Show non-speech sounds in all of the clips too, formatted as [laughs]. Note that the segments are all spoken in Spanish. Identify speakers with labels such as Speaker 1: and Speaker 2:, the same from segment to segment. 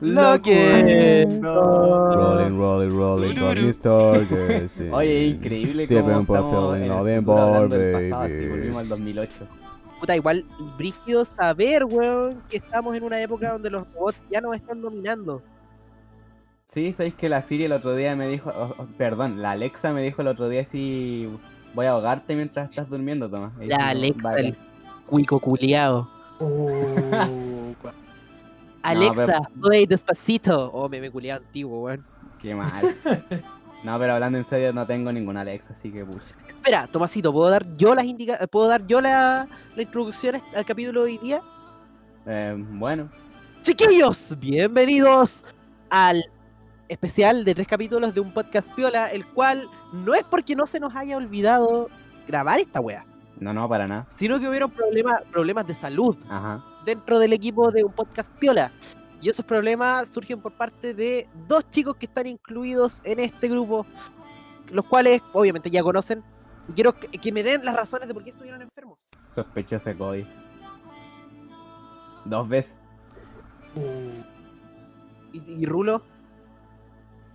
Speaker 1: Lo que.
Speaker 2: Rolling, rolling, rolling, con mis targets. sí.
Speaker 1: Oye, increíble
Speaker 2: Sí,
Speaker 1: cómo estamos en el futuro hablando del pasado,
Speaker 2: baby.
Speaker 1: así, volvimos al 2008.
Speaker 3: Puta, igual, brígido saber, weón, que estamos en una época donde los robots ya nos están dominando.
Speaker 1: Sí, sabéis que la Siri el otro día me dijo, oh, oh, perdón, la Alexa me dijo el otro día si voy a ahogarte mientras estás durmiendo, Tomás.
Speaker 3: La Alexa,
Speaker 1: "Vale".
Speaker 3: el cuico culiao. [laughs]
Speaker 4: Oh,
Speaker 3: Alexa, play despacito. Oh, meme culiao antiguo, weón.
Speaker 1: Qué mal. [laughs] No, pero hablando en serio, no tengo ninguna Alexa, así que pucha.
Speaker 3: Espera, Tomasito, ¿puedo dar yo las indica ¿Puedo dar yo la, la introducción al capítulo de hoy día?
Speaker 1: Eh, bueno,
Speaker 3: Chiquillos, bienvenidos al especial de tres capítulos de un podcast piola, el cual no es porque no se nos haya olvidado grabar esta wea,
Speaker 1: no, no, para nada.
Speaker 3: sino que hubieron problemas, problemas de salud
Speaker 1: Ajá.
Speaker 3: Dentro del equipo de un podcast piola. Y esos problemas surgen por parte de dos chicos que están incluidos en este grupo, los cuales obviamente ya conocen. Y quiero que, que me den las razones de por qué estuvieron enfermos.
Speaker 1: Sospechoso de Cody. Dos veces.
Speaker 3: Y, y Rulo,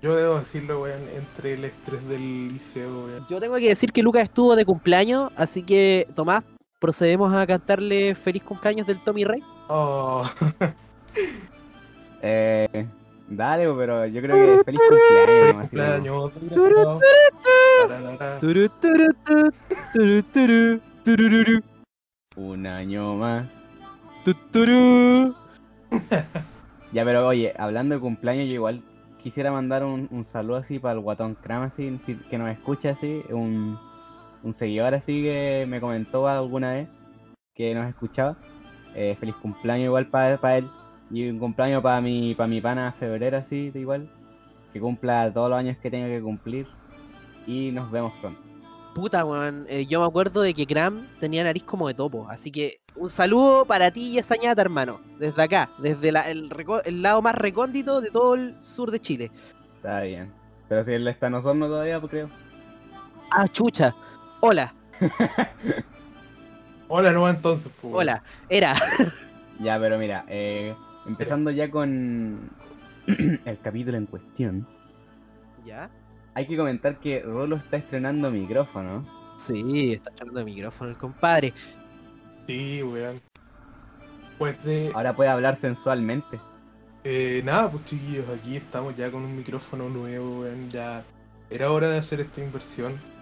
Speaker 4: Yo debo decirlo, weón, entre el estrés del liceo, weón.
Speaker 3: yo tengo que decir que Lucas estuvo de cumpleaños, así que Tomás, procedemos a cantarle feliz cumpleaños del Tommy Rey.
Speaker 4: Oh, [laughs]
Speaker 1: Eh, dale, pero yo creo que feliz cumpleaños. Un año más. Ya, pero oye, hablando de cumpleaños, yo igual quisiera mandar un, un saludo así para el guatón Cram, así, que nos escucha así, un, un seguidor así que me comentó alguna vez que nos escuchaba. Eh, feliz cumpleaños igual para él. Y un cumpleaños para mi, para mi pana febrero así, igual. Que cumpla todos los años que tenga que cumplir. Y nos vemos pronto.
Speaker 3: Puta, weón. eh, yo me acuerdo de que Cram tenía nariz como de topo. Así que un saludo para ti y esa ñata, hermano. Desde acá, desde la- el, el lado más recóndito de todo el sur de Chile.
Speaker 1: Está bien. Pero si él está en Osorno todavía, pues creo.
Speaker 3: Ah, chucha. Hola, [laughs]
Speaker 4: Hola, no, entonces, pues,
Speaker 3: hola. Era. [laughs]
Speaker 1: Ya, pero mira, eh, empezando ya con [clears throat] el capítulo en cuestión.
Speaker 3: ¿Ya?
Speaker 1: Hay que comentar que Rolo está estrenando micrófono.
Speaker 3: Sí, está echando el micrófono el compadre.
Speaker 4: Sí, weón. Pues de.
Speaker 1: Ahora puede hablar sensualmente.
Speaker 4: Eh, nada, pues chiquillos, aquí estamos ya con un micrófono nuevo, weón. Ya era hora de hacer esta inversión.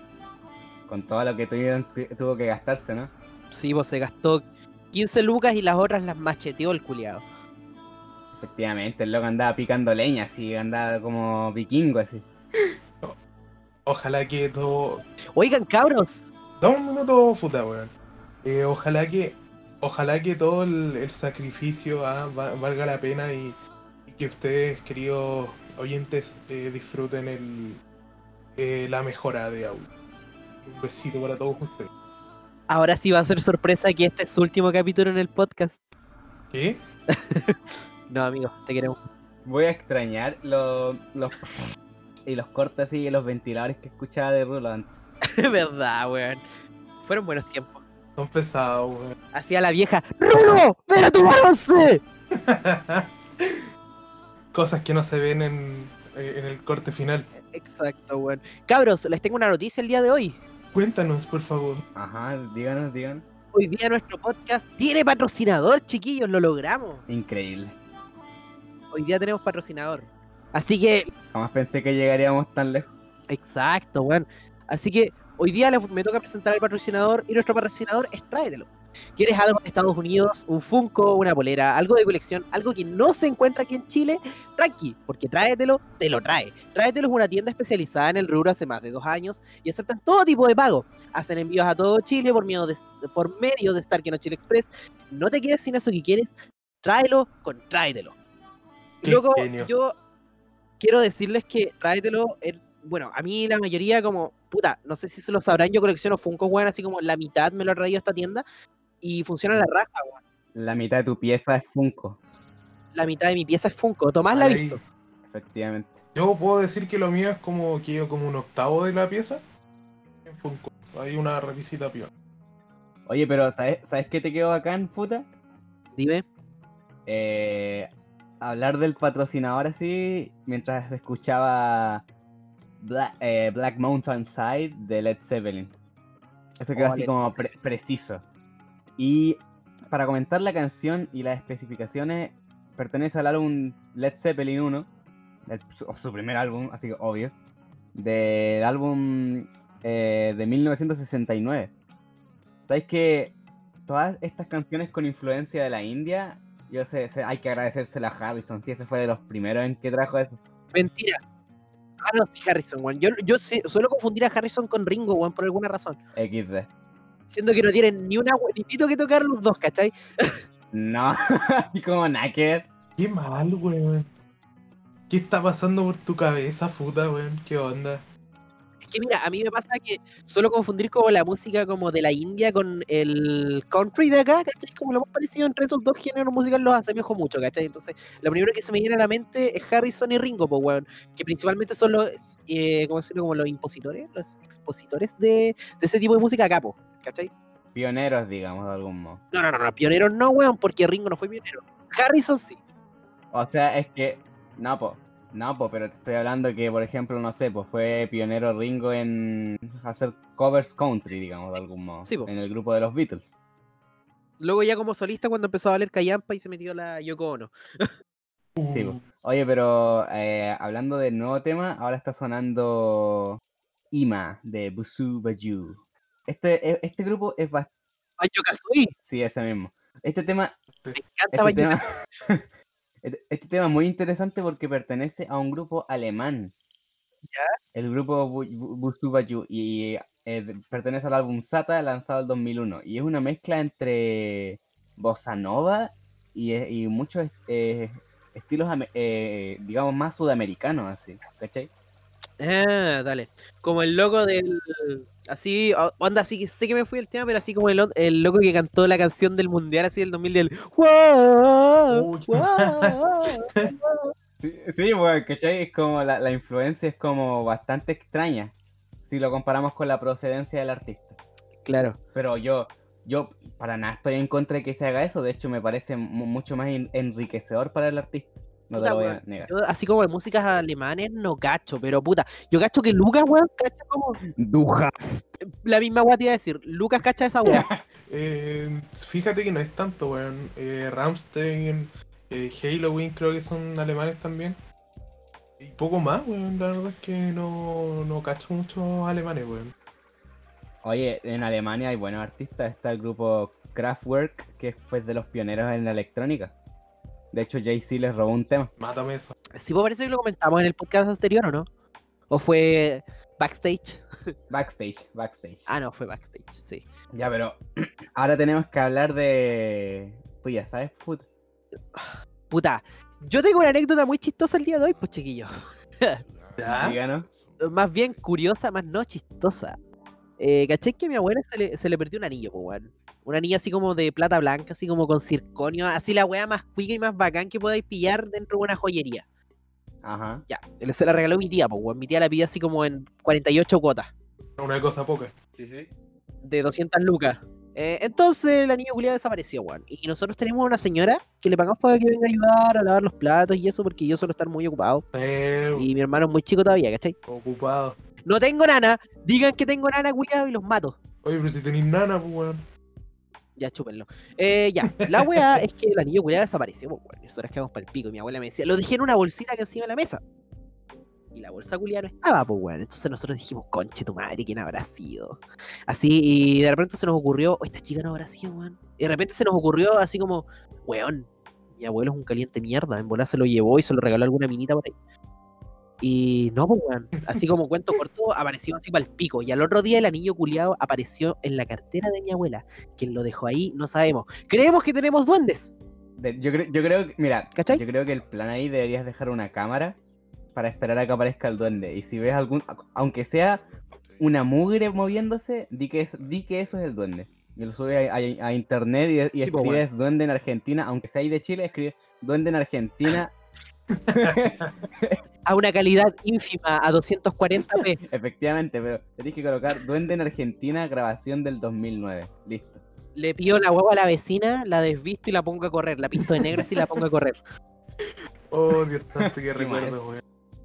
Speaker 1: Con todo lo que tuvieron- tu- tuvo que gastarse, ¿no?
Speaker 3: Sí, pues se gastó 15 lucas y las otras las macheteó el culiado.
Speaker 1: Efectivamente, el loco andaba picando leña, así, andaba como vikingo, así.
Speaker 4: Ojalá que todo.
Speaker 3: Oigan, cabros.
Speaker 4: Dame un minuto, puta, weón. Eh, ojalá que. Ojalá que todo el, el sacrificio ah, va- valga la pena y, y que ustedes, queridos oyentes, eh, disfruten el, eh, la mejora de audio. Un besito para todos ustedes.
Speaker 3: Ahora sí va a ser sorpresa que este es su último capítulo en el podcast.
Speaker 4: ¿Qué? [laughs]
Speaker 3: No, amigo, te queremos.
Speaker 1: Voy a extrañar los, los y los cortes así y los ventiladores que escuchaba de Rulo antes. [laughs]
Speaker 3: Verdad, weón. Fueron buenos tiempos.
Speaker 4: Son pesados, weón.
Speaker 3: Hacía la vieja. ¡Rulo! ¡Ven a tomarse!
Speaker 4: Cosas que no se ven en, eh, en el corte final.
Speaker 3: Exacto, weón. Cabros, les tengo una noticia el día de hoy.
Speaker 4: Cuéntanos, por favor.
Speaker 1: Ajá, díganos, díganos.
Speaker 3: Hoy día nuestro podcast tiene patrocinador, chiquillos, lo logramos.
Speaker 1: Increíble.
Speaker 3: Hoy día tenemos patrocinador. Así que,
Speaker 1: Jamás pensé que llegaríamos tan lejos.
Speaker 3: exacto, weón. Así que hoy día me toca presentar al patrocinador y nuestro patrocinador es Tráetelo. ¿Quieres algo de Estados Unidos? Un Funko, una polera, algo de colección, algo que no se encuentra aquí en Chile? Tranqui, porque Tráetelo te lo trae. Tráetelo es una tienda especializada en el rubro hace más de dos años y aceptan todo tipo de pago. Hacen envíos a todo Chile por, medio de, por medio de Chile Express. No te quedes sin eso que quieres, tráelo con Tráetelo. Luego, yo quiero decirles que Tráetelo, bueno, a mí la mayoría como, puta, no sé si se lo sabrán, yo colecciono Funko, weón, así como la mitad me lo ha traído esta tienda y funciona la raja, weón.
Speaker 1: La mitad de tu pieza es Funko,
Speaker 3: La mitad de mi pieza es Funko, Tomás la ha visto.
Speaker 1: efectivamente.
Speaker 4: Yo puedo decir que lo mío es como que como un octavo de la pieza. En Funko. Hay una revisita piola.
Speaker 1: Oye, pero ¿sabes, ¿sabes qué te quedó bacán, puta?
Speaker 3: Dime.
Speaker 1: Eh, hablar del patrocinador así, mientras escuchaba Black, eh, Black Mountain Side de Led Zeppelin. Eso quedó
Speaker 3: Oh,
Speaker 1: así
Speaker 3: Led
Speaker 1: como pre- preciso. Y para comentar la canción y las especificaciones, pertenece al álbum Led Zeppelin 1, el- su, primer álbum, así que obvio, del álbum eh, de 1969. ¿Sabes que todas estas canciones con influencia de la India, yo sé, sé- hay que agradecérsela a Harrison, si ese fue de los primeros en que trajo eso.
Speaker 3: Mentira. Ah, no, sí, Harrison, weón. Yo, yo sí- suelo confundir a Harrison con Ringo, weón, por alguna razón.
Speaker 1: XD.
Speaker 3: Siendo que no tienen ni una ni pito que tocar los dos, ¿cachai?
Speaker 1: No, [laughs] así como Naked.
Speaker 4: Qué mal, weón. ¿Qué está pasando por tu cabeza, puta, weón? ¿Qué onda?
Speaker 3: Es que mira, a mí me pasa que suelo confundir como la música como de la India con el country de acá, ¿cachai? Como lo más parecido entre esos dos géneros musicales los asemejo mucho, ¿cachai? Entonces, lo primero que se me viene a la mente es Harrison y Ringo, pues, weón, que principalmente son los, eh, ¿cómo decirlo? Como los impositores, los expositores de, de ese tipo de música acá, po, ¿cachai?
Speaker 1: Pioneros, digamos, de algún modo.
Speaker 3: No, no, no, no, pioneros no, weón, porque Ringo no fue pionero. Harrison sí.
Speaker 1: O sea, es que. No, po. No, po, pero te estoy hablando que, por ejemplo, no sé, pues fue pionero Ringo en hacer covers country, digamos, de algún modo.
Speaker 3: Sí, po.
Speaker 1: En el grupo de los Beatles.
Speaker 3: Luego ya como solista cuando empezó a valer Callampa y se metió la Yoko Ono.
Speaker 1: Sí, po. Oye, pero eh, hablando del nuevo tema, ahora está sonando Ima de Busu Baju. Este, e- este grupo es bastante.
Speaker 3: Banjo Kazooie,
Speaker 1: Sí, ese mismo. Este tema
Speaker 3: me encanta
Speaker 1: Este
Speaker 3: Banjo
Speaker 1: tema, [laughs] este, este tema es muy interesante porque pertenece a un grupo alemán. El grupo Bu- Bu- Busu Baju, y eh, pertenece al álbum Sata lanzado en 2001 y es una mezcla entre bossa nova y, eh, y muchos eh, estilos eh, digamos más sudamericanos así, ¿cachai?
Speaker 3: Ah, dale. Como el loco del. Así, onda, así que sé que me fui el tema, pero así como el, el loco que cantó la canción del mundial, así del 2000 del. [laughs]
Speaker 1: Sí, sí, bueno, ¿cachai? Es como la, la influencia es como bastante extraña si lo comparamos con la procedencia del artista.
Speaker 3: Claro.
Speaker 1: Pero yo, yo para nada estoy en contra de que se haga eso. De hecho, me parece mu- mucho más en- enriquecedor para el artista. No te lo voy a negar.
Speaker 3: Yo, así como de músicas alemanes, no cacho, pero puta. Yo cacho que Lucas, weón, cacha como.
Speaker 1: Dujas.
Speaker 3: La misma weá te iba a decir. Lucas cacha esa weá. [laughs]
Speaker 4: eh, fíjate que no es tanto, weón. Eh, Ramstein, eh, Halloween creo que son alemanes también. Y poco más, weón. La verdad es que no, no cacho muchos alemanes, weón.
Speaker 1: Oye, en Alemania hay buenos artistas. Está el grupo Kraftwerk, que fue de los pioneros en la electrónica. De hecho, Jay-Z les robó un tema.
Speaker 4: Mátame eso.
Speaker 3: Sí, pues parece que lo comentamos en el podcast anterior, ¿o no? ¿O fue backstage? [laughs]
Speaker 1: Backstage, backstage.
Speaker 3: Ah, no, fue backstage, sí.
Speaker 1: Ya, pero [clears throat] ahora tenemos que hablar de. Tú ya sabes, puta.
Speaker 3: Puta, yo tengo una anécdota muy chistosa el día de hoy, pues chiquillo.
Speaker 4: ¿Ya? [laughs]
Speaker 3: Más bien curiosa, más no chistosa. Eh, ¿Cachai que a mi abuela se le, se le perdió un anillo, pues, weón? Un anillo así como de plata blanca, así como con circonio, así la weá más cuica y más bacán que podáis pillar dentro de una joyería.
Speaker 1: Ajá.
Speaker 3: Ya, él se la regaló mi tía, pues, weón. Mi tía la pidió así como en 48 cuotas,
Speaker 4: Una cosa poca.
Speaker 1: Sí, sí.
Speaker 3: de 200 lucas. Eh, entonces el anillo culiado desapareció, weón. Y nosotros tenemos una señora que le pagamos para que venga a ayudar a lavar los platos y eso, porque yo suelo estar muy ocupado.
Speaker 4: Eh,
Speaker 3: Y mi hermano es muy chico todavía, ¿cachai?
Speaker 4: ocupado.
Speaker 3: No tengo nana, digan que tengo nana, culiado, y los mato.
Speaker 4: Oye, pero si tenéis nana, pues, weón.
Speaker 3: Ya, chúpenlo. Eh, ya, la weá [laughs] es que el anillo culiado desapareció, pues, weón. Nosotros quedamos para el pico y mi abuela me decía, lo dejé en una bolsita que encima de la mesa. Y la bolsa culiada no estaba, pues, weón. Entonces nosotros dijimos, conche tu madre, ¿quién habrá sido? Así, y de repente se nos ocurrió, oh, esta chica no habrá sido, weón. Y de repente se nos ocurrió así como, weón, mi abuelo es un caliente mierda. En bola se lo llevó y se lo regaló a alguna minita por ahí. Y no, pues, weón. Así como cuento corto, apareció así para el pico. Y al otro día el anillo culiado apareció en la cartera de mi abuela. Quien lo dejó ahí, no sabemos. Creemos que tenemos duendes.
Speaker 1: De- yo, creo, yo creo que, mira,
Speaker 3: ¿Cachai?
Speaker 1: yo creo que el plan ahí deberías dejar una cámara para esperar a que aparezca el duende. Y si ves algún, aunque sea una mugre moviéndose, di que, es, di que eso es el duende. Y lo subes a, a- a internet y, y
Speaker 3: Sí, po,
Speaker 1: escribes duende en Argentina, aunque sea ahí de Chile, escribes duende en Argentina. [laughs]
Speaker 3: A una calidad ínfima, a 240p. [laughs]
Speaker 1: Efectivamente, pero tenés que colocar duende en Argentina, grabación del 2009. Listo.
Speaker 3: Le pido la huevo a la vecina, la desvisto y la pongo a correr. La pinto de negro así y la pongo a correr. [laughs]
Speaker 4: Oh, Dios santo, qué recuerdo, weón.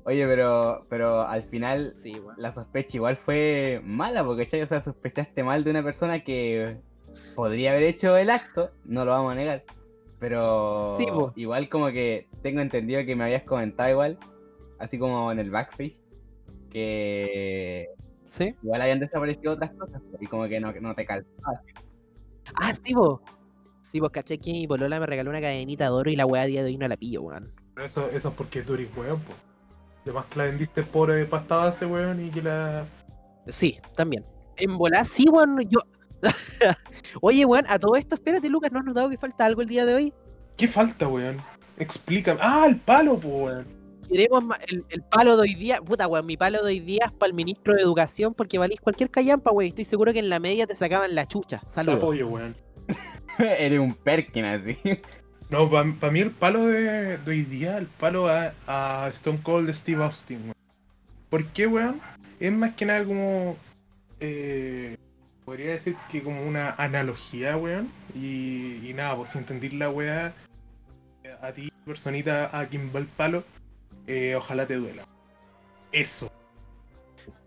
Speaker 1: Oye, pero, pero al final
Speaker 3: Sí,
Speaker 1: la sospecha igual fue mala, porque ¿cachai? O sea, sospechaste mal de una persona que podría haber hecho el acto, no lo vamos a negar. Pero
Speaker 3: Sí,
Speaker 1: igual como que tengo entendido que me habías comentado igual, así como en el backstage, que
Speaker 3: ¿Sí?
Speaker 1: igual habían desaparecido otras cosas, y como que no, no te calzaba.
Speaker 3: Ah, sí, vos. Sí, vos caché que mi polola me regaló una cadenita de oro y la weá a día de hoy no la pillo, weón.
Speaker 4: Pero eso, eso es porque tú eres weón, po. Además que la vendiste por eh, pasta base, weón, y que la.
Speaker 3: Sí, también. En volar, sí, weón, yo... [laughs] Oye, weón, a todo esto, espérate, Lucas, ¿no has notado que falta algo el día de hoy?
Speaker 4: ¿Qué falta, weón? Explícame. ¡Ah, el palo, po, weón!
Speaker 3: Queremos el, el palo de hoy día, puta, weón, mi palo de hoy día es para el ministro de Educación porque valís cualquier callampa, weón. Estoy seguro que en la media te sacaban la chucha.
Speaker 4: Te
Speaker 3: Saludos.
Speaker 4: apoyo, weón. [laughs]
Speaker 1: Eres un Perkin así.
Speaker 4: No, para mí el palo de, de hoy día, el palo a, a Stone Cold de Steve Austin, weón. ¿Por qué, weón? Es más que nada como. eh, podría decir que como una analogía, weón. Y, y nada, pues si entendís la weá, a ti, personita, a quien va el palo, eh, ojalá te duela. Eso.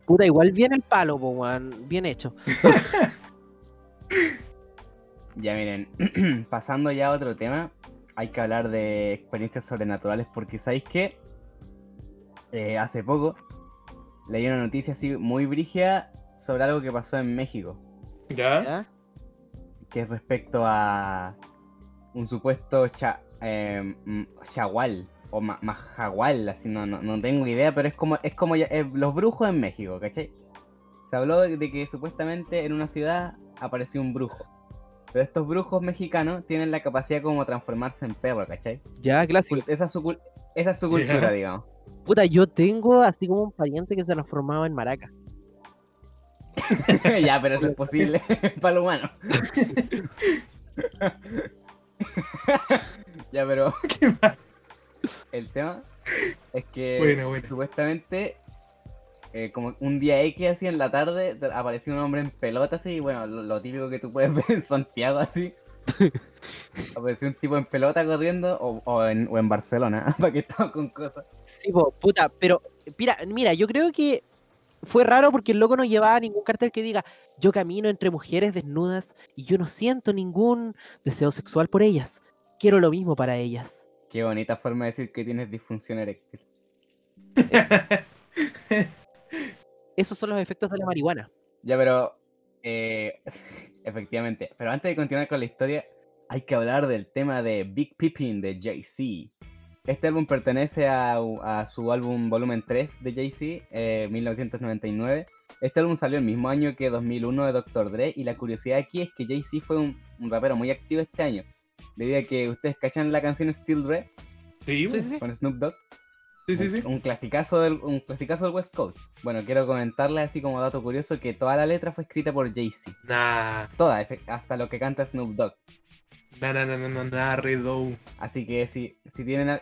Speaker 3: Puta, igual bien el palo, po, weón. Bien hecho. [laughs]
Speaker 1: Ya miren, [clears throat] pasando ya a otro tema, hay que hablar de experiencias sobrenaturales porque ¿sabéis qué? Eh, hace poco leí una noticia así muy brígida sobre algo que pasó en México,
Speaker 4: ¿Ya?
Speaker 3: ¿Ya?
Speaker 1: que es respecto a un supuesto cha, eh, mm, chagual o ma- majagual, así no, no, no tengo idea, pero es como, es como ya- eh, los brujos en México, ¿cachai? Se habló de, de que supuestamente en una ciudad apareció un brujo. Pero estos brujos mexicanos tienen la capacidad como transformarse en perro, ¿cachai?
Speaker 3: Ya, clásico.
Speaker 1: Esa es su, esa es su cultura, digamos.
Speaker 3: Puta, yo tengo así como un pariente que se transformaba en maraca. [laughs]
Speaker 1: ya, pero eso es posible [laughs] para lo humano. [laughs] ya, pero el tema es que
Speaker 4: Bueno, bueno.
Speaker 1: supuestamente eh, como un día X así en la tarde apareció un hombre en pelota así y bueno, lo, lo típico que tú puedes ver en Santiago así. apareció un tipo en pelota corriendo o, o en, o en Barcelona, para que estamos con cosas.
Speaker 3: Sí, po, puta, pero mira, mira, yo creo que fue raro porque el loco no llevaba ningún cartel que diga yo camino entre mujeres desnudas y yo no siento ningún deseo sexual por ellas. Quiero lo mismo para ellas.
Speaker 1: Qué bonita forma de decir que tienes disfunción eréctil.
Speaker 3: Esos son los efectos de la marihuana.
Speaker 1: Ya, pero eh, [laughs] efectivamente. Pero antes de continuar con la historia, hay que hablar del tema de Big Pippin de Jay-Z. Este álbum pertenece a, su álbum volumen 3 de Jay-Z, eh, 1999. Este álbum salió el mismo año que 2001 de Dr. Dre y la curiosidad aquí es que Jay-Z fue un, un rapero muy activo este año. Debido a que ustedes cachan la canción Still Dre
Speaker 4: Sí,
Speaker 3: Sí, sí,
Speaker 1: con Snoop Dogg.
Speaker 4: sí, sí.
Speaker 1: Un,
Speaker 4: sí.
Speaker 1: un clasicazo del, un clasicazo del West Coast. Bueno, quiero comentarles así como dato curioso que toda la letra fue escrita por Jay-Z.
Speaker 4: Nah,
Speaker 1: Toda, hasta lo que canta Snoop Dogg.
Speaker 4: Nah, nah, nah, nah, nah, nah, Redo.
Speaker 1: Así que si, si tienen a-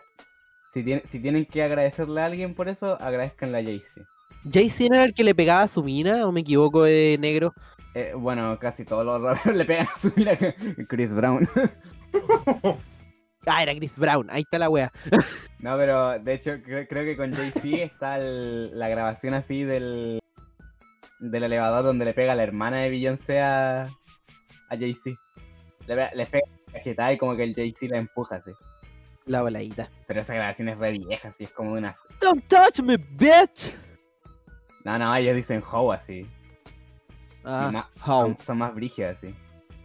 Speaker 1: si, tienen, si tienen que agradecerle a alguien por eso, agradezcanle a Jay-Z.
Speaker 3: Jay-Z era el que le pegaba a su mina, o me equivoco de negro.
Speaker 1: Eh, bueno, casi todos los raperos le pegan a su mira [laughs] Chris Brown. [laughs]
Speaker 3: Ah, era Chris Brown, ahí está la wea. [laughs]
Speaker 1: no, pero de hecho cre- creo que con Jay-Z está el- la grabación así del, del elevador donde le pega la hermana de Beyoncé a, a Jay-Z. Le, le pega cachetada y como que el Jay-Z la empuja así.
Speaker 3: La baladita.
Speaker 1: Pero esa grabación es re vieja, así es como una...
Speaker 3: Don't touch me, bitch.
Speaker 1: No, no, ellos dicen how así.
Speaker 3: Ah, how.
Speaker 1: Son, son más brígidas así.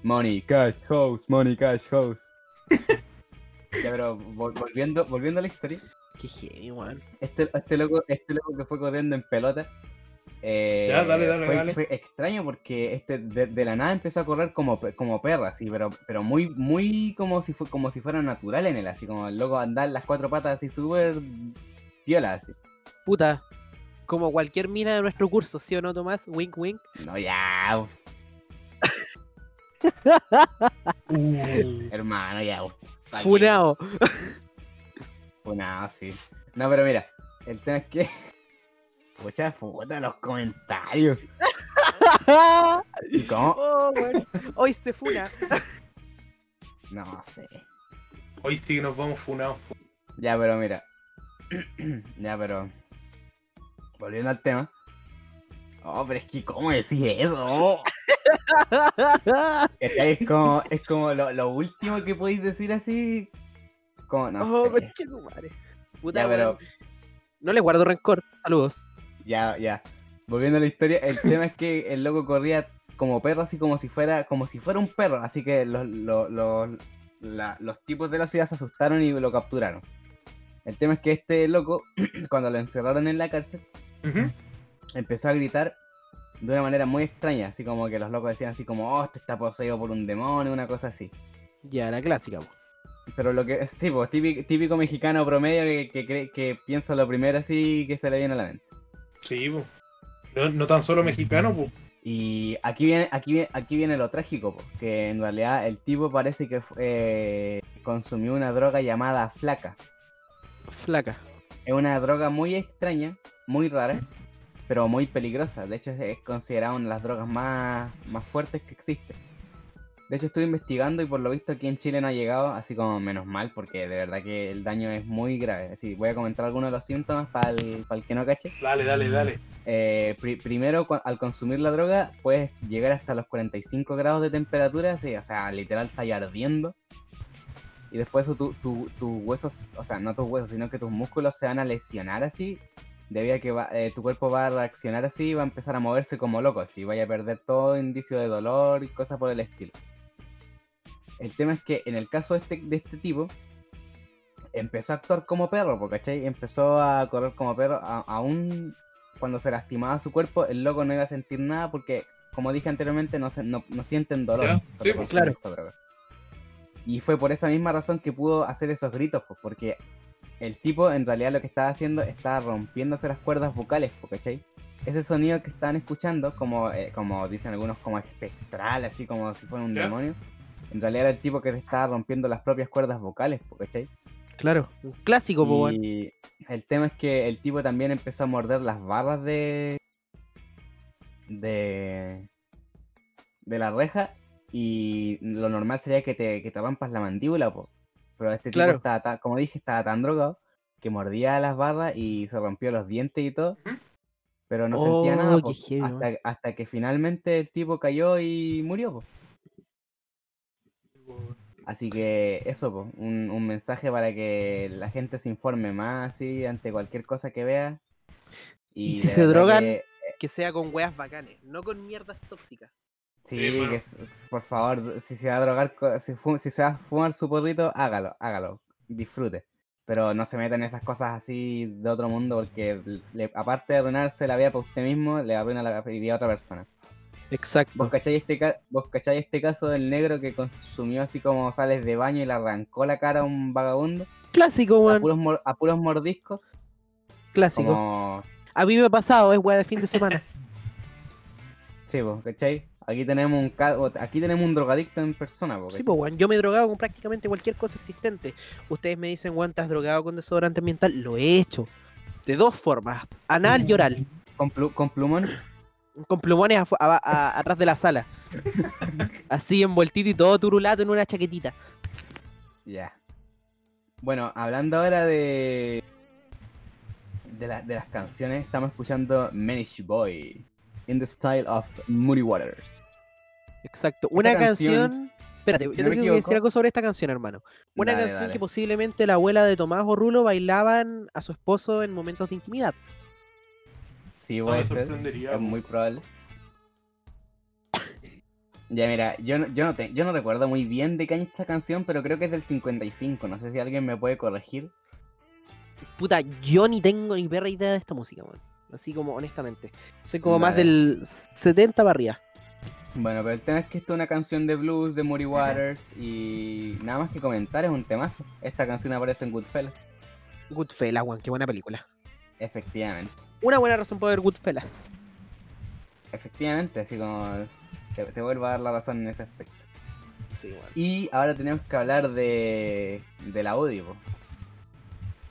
Speaker 1: Money, cash, house, money, cash, house. [laughs] ya, pero vol- volviendo, volviendo a la historia.
Speaker 3: Qué genio, weón.
Speaker 1: Este, este, loco, este loco que fue corriendo en pelota. Eh,
Speaker 4: Ya, dale, dale,
Speaker 1: fue,
Speaker 4: dale.
Speaker 1: fue extraño porque este de, de la nada empezó a correr como, como perra, así, pero, pero muy, muy como si fue, como si fuera natural en él, así como el loco andar las cuatro patas así súper viola así.
Speaker 3: Puta. Como cualquier mina de nuestro curso, ¿sí o no, Tomás? Wink, wink.
Speaker 1: No, ya,
Speaker 4: Uh,
Speaker 1: hermano, ya.
Speaker 3: Funao.
Speaker 1: Funado, sí. No, pero mira, el tema es que. Pucha puta los comentarios. ¿Y [laughs] cómo?
Speaker 3: oh. Hoy se funa. [laughs]
Speaker 1: No sé.
Speaker 4: hoy sí que nos vamos funados.
Speaker 1: Ya, pero mira. [clears throat] ya, pero. Volviendo al tema. Oh, pero es que, ¿cómo decís eso? [laughs] Es como, es como lo, lo último que podéis decir así. Como, no
Speaker 3: oh,
Speaker 1: sé.
Speaker 3: Puta,
Speaker 1: Ya, pero.
Speaker 3: weón. No le guardo rencor. Saludos.
Speaker 1: Ya, ya. Volviendo a la historia, el [laughs] tema es que el loco corría como perro, así como si fuera, como si fuera un perro. Así que los, los, los, la- los tipos de la ciudad se asustaron y lo capturaron. El tema es que este loco, [clears throat] cuando lo encerraron en la cárcel, empezó a gritar de una manera muy extraña. Así como que los locos decían así como, oh, este está poseído por un demonio, una cosa así.
Speaker 3: Ya, la clásica. po.
Speaker 1: Pero lo que, sí, pues, típico, típico mexicano promedio que, que, cree- que piensa lo primero así que se le viene a la mente.
Speaker 4: Sí, po. No, no tan solo mexicano.
Speaker 1: Y aquí viene, aquí viene, aquí viene lo trágico, po, que en realidad el tipo parece que eh, consumió una droga llamada flaca.
Speaker 3: Flaca.
Speaker 1: Es una droga muy extraña, muy rara, pero muy peligrosa. De hecho, es, considerada una de las drogas más, más fuertes que existe. De hecho, estuve investigando y por lo visto aquí en Chile no ha llegado, así como menos mal, porque de verdad que el daño es muy grave. Así, voy a comentar algunos de los síntomas para el, para el que no cache.
Speaker 4: Dale, dale, dale.
Speaker 1: Eh, pri- primero, al consumir la droga, puedes llegar hasta los 45 grados de temperatura, sí, o sea, literal está ardiendo. Y después eso, tu- tu- tus huesos, o sea, no tus huesos, sino que tus músculos se van a lesionar así, debido a que va- eh, tu cuerpo va a reaccionar así y va a empezar a moverse como loco, así, vaya a perder todo indicio de dolor y cosas por el estilo. El tema es que en el caso de este, de este tipo, empezó a actuar como perro, ¿cachai? Empezó a correr como perro, a- aún cuando se lastimaba su cuerpo, el loco no iba a sentir nada porque, como dije anteriormente, no, se- no, no sienten dolor.
Speaker 4: Sí, pues,
Speaker 3: claro.
Speaker 1: Y fue por esa misma razón que pudo hacer esos gritos, pues, porque el tipo en realidad lo que estaba haciendo estaba rompiéndose las cuerdas vocales, ¿cachai? Ese sonido que estaban escuchando, como, eh, como dicen algunos, como espectral, así como si fuera un demonio, en realidad era el tipo que se estaba rompiendo las propias cuerdas vocales, ¿cachai?
Speaker 3: Claro. Un clásico, weón.
Speaker 1: Y el tema es que el tipo también empezó a morder las barras de. de. de la reja. Y lo normal sería que te, que te rompas la mandíbula, po. Pero este tipo
Speaker 3: Claro.
Speaker 1: estaba tan- como dije, estaba tan drogado que mordía las barras y se rompió los dientes y todo. Pero no sentía nada,
Speaker 3: Oh,
Speaker 1: po,
Speaker 3: heavy,
Speaker 1: hasta, hasta que finalmente el tipo cayó y murió, po. Así que eso, po, un, un mensaje para que la gente se informe más así ante cualquier cosa que vea.
Speaker 3: Y si se drogan,
Speaker 1: que-
Speaker 3: Que sea con weas bacanes, no con mierdas tóxicas.
Speaker 1: sí,
Speaker 4: Sí, bueno.
Speaker 1: que por favor, si se va a drogar, si, se va a fumar su porrito, hágalo, hágalo, disfrute. Pero no se meta en esas cosas así de otro mundo porque le- aparte de arruinarse la vida para usted mismo, le arruina la vida a otra persona.
Speaker 3: Exacto.
Speaker 1: ¿Vos cacháis este, ca- ¿Vos cachai este caso del negro que consumió así como sales de baño y le arrancó la cara a un vagabundo?
Speaker 3: Clásico,
Speaker 1: A
Speaker 3: weón.
Speaker 1: puros, mor- a puros mordiscos.
Speaker 3: Clásico.
Speaker 1: Como.
Speaker 3: A mí me ha pasado, es wea de fin de semana. [laughs]
Speaker 1: Sí, vos, ¿cachai? Aquí tenemos un aquí tenemos un drogadicto en persona, po,
Speaker 3: Sí,
Speaker 1: ¿cachai?
Speaker 3: pues, weón. Yo me he drogado con prácticamente cualquier cosa existente. Ustedes me dicen, weón, ¿te has drogado con desodorante ambiental? Lo he hecho. De dos formas: anal y oral.
Speaker 1: Con plumón.
Speaker 3: Con plumones afu- a- a- atrás de la sala. [laughs] Así envueltito y todo turulato en una chaquetita.
Speaker 1: Ya. Bueno, hablando ahora de. De, la- de las canciones, estamos escuchando Manish Boy. In the style of Moody Waters.
Speaker 3: Exacto. Una
Speaker 1: canción,
Speaker 3: canción. Espérate,
Speaker 1: si
Speaker 3: yo
Speaker 1: no
Speaker 3: tengo que decir algo sobre esta canción, hermano. Una
Speaker 1: Dale,
Speaker 3: canción
Speaker 1: dale.
Speaker 3: que posiblemente la abuela de Tomás o Rulo bailaban a su esposo en momentos de intimidad.
Speaker 1: Sí,
Speaker 4: No
Speaker 1: puede ser. Es muy probable. [laughs] Ya, mira, yo no, yo, no te- yo no recuerdo muy bien de qué año esta canción, pero creo que es del 55. No sé si alguien me puede corregir.
Speaker 3: Puta, yo ni tengo ni perra idea de esta música, weón. Así como honestamente. Soy como más del 70 para arriba.
Speaker 1: Bueno, pero el tema es que esto es una canción de blues de Moody Waters y nada más que comentar, es un temazo. Esta canción aparece en Goodfellas,
Speaker 3: Goodfellas, weón, qué buena película.
Speaker 1: efectivamente.
Speaker 3: Una buena razón para ver Goodfellas.
Speaker 1: Efectivamente, así como te, te vuelvo a dar la razón en ese aspecto.
Speaker 3: Sí, weón.
Speaker 1: Y ahora tenemos que hablar de, del audio. po.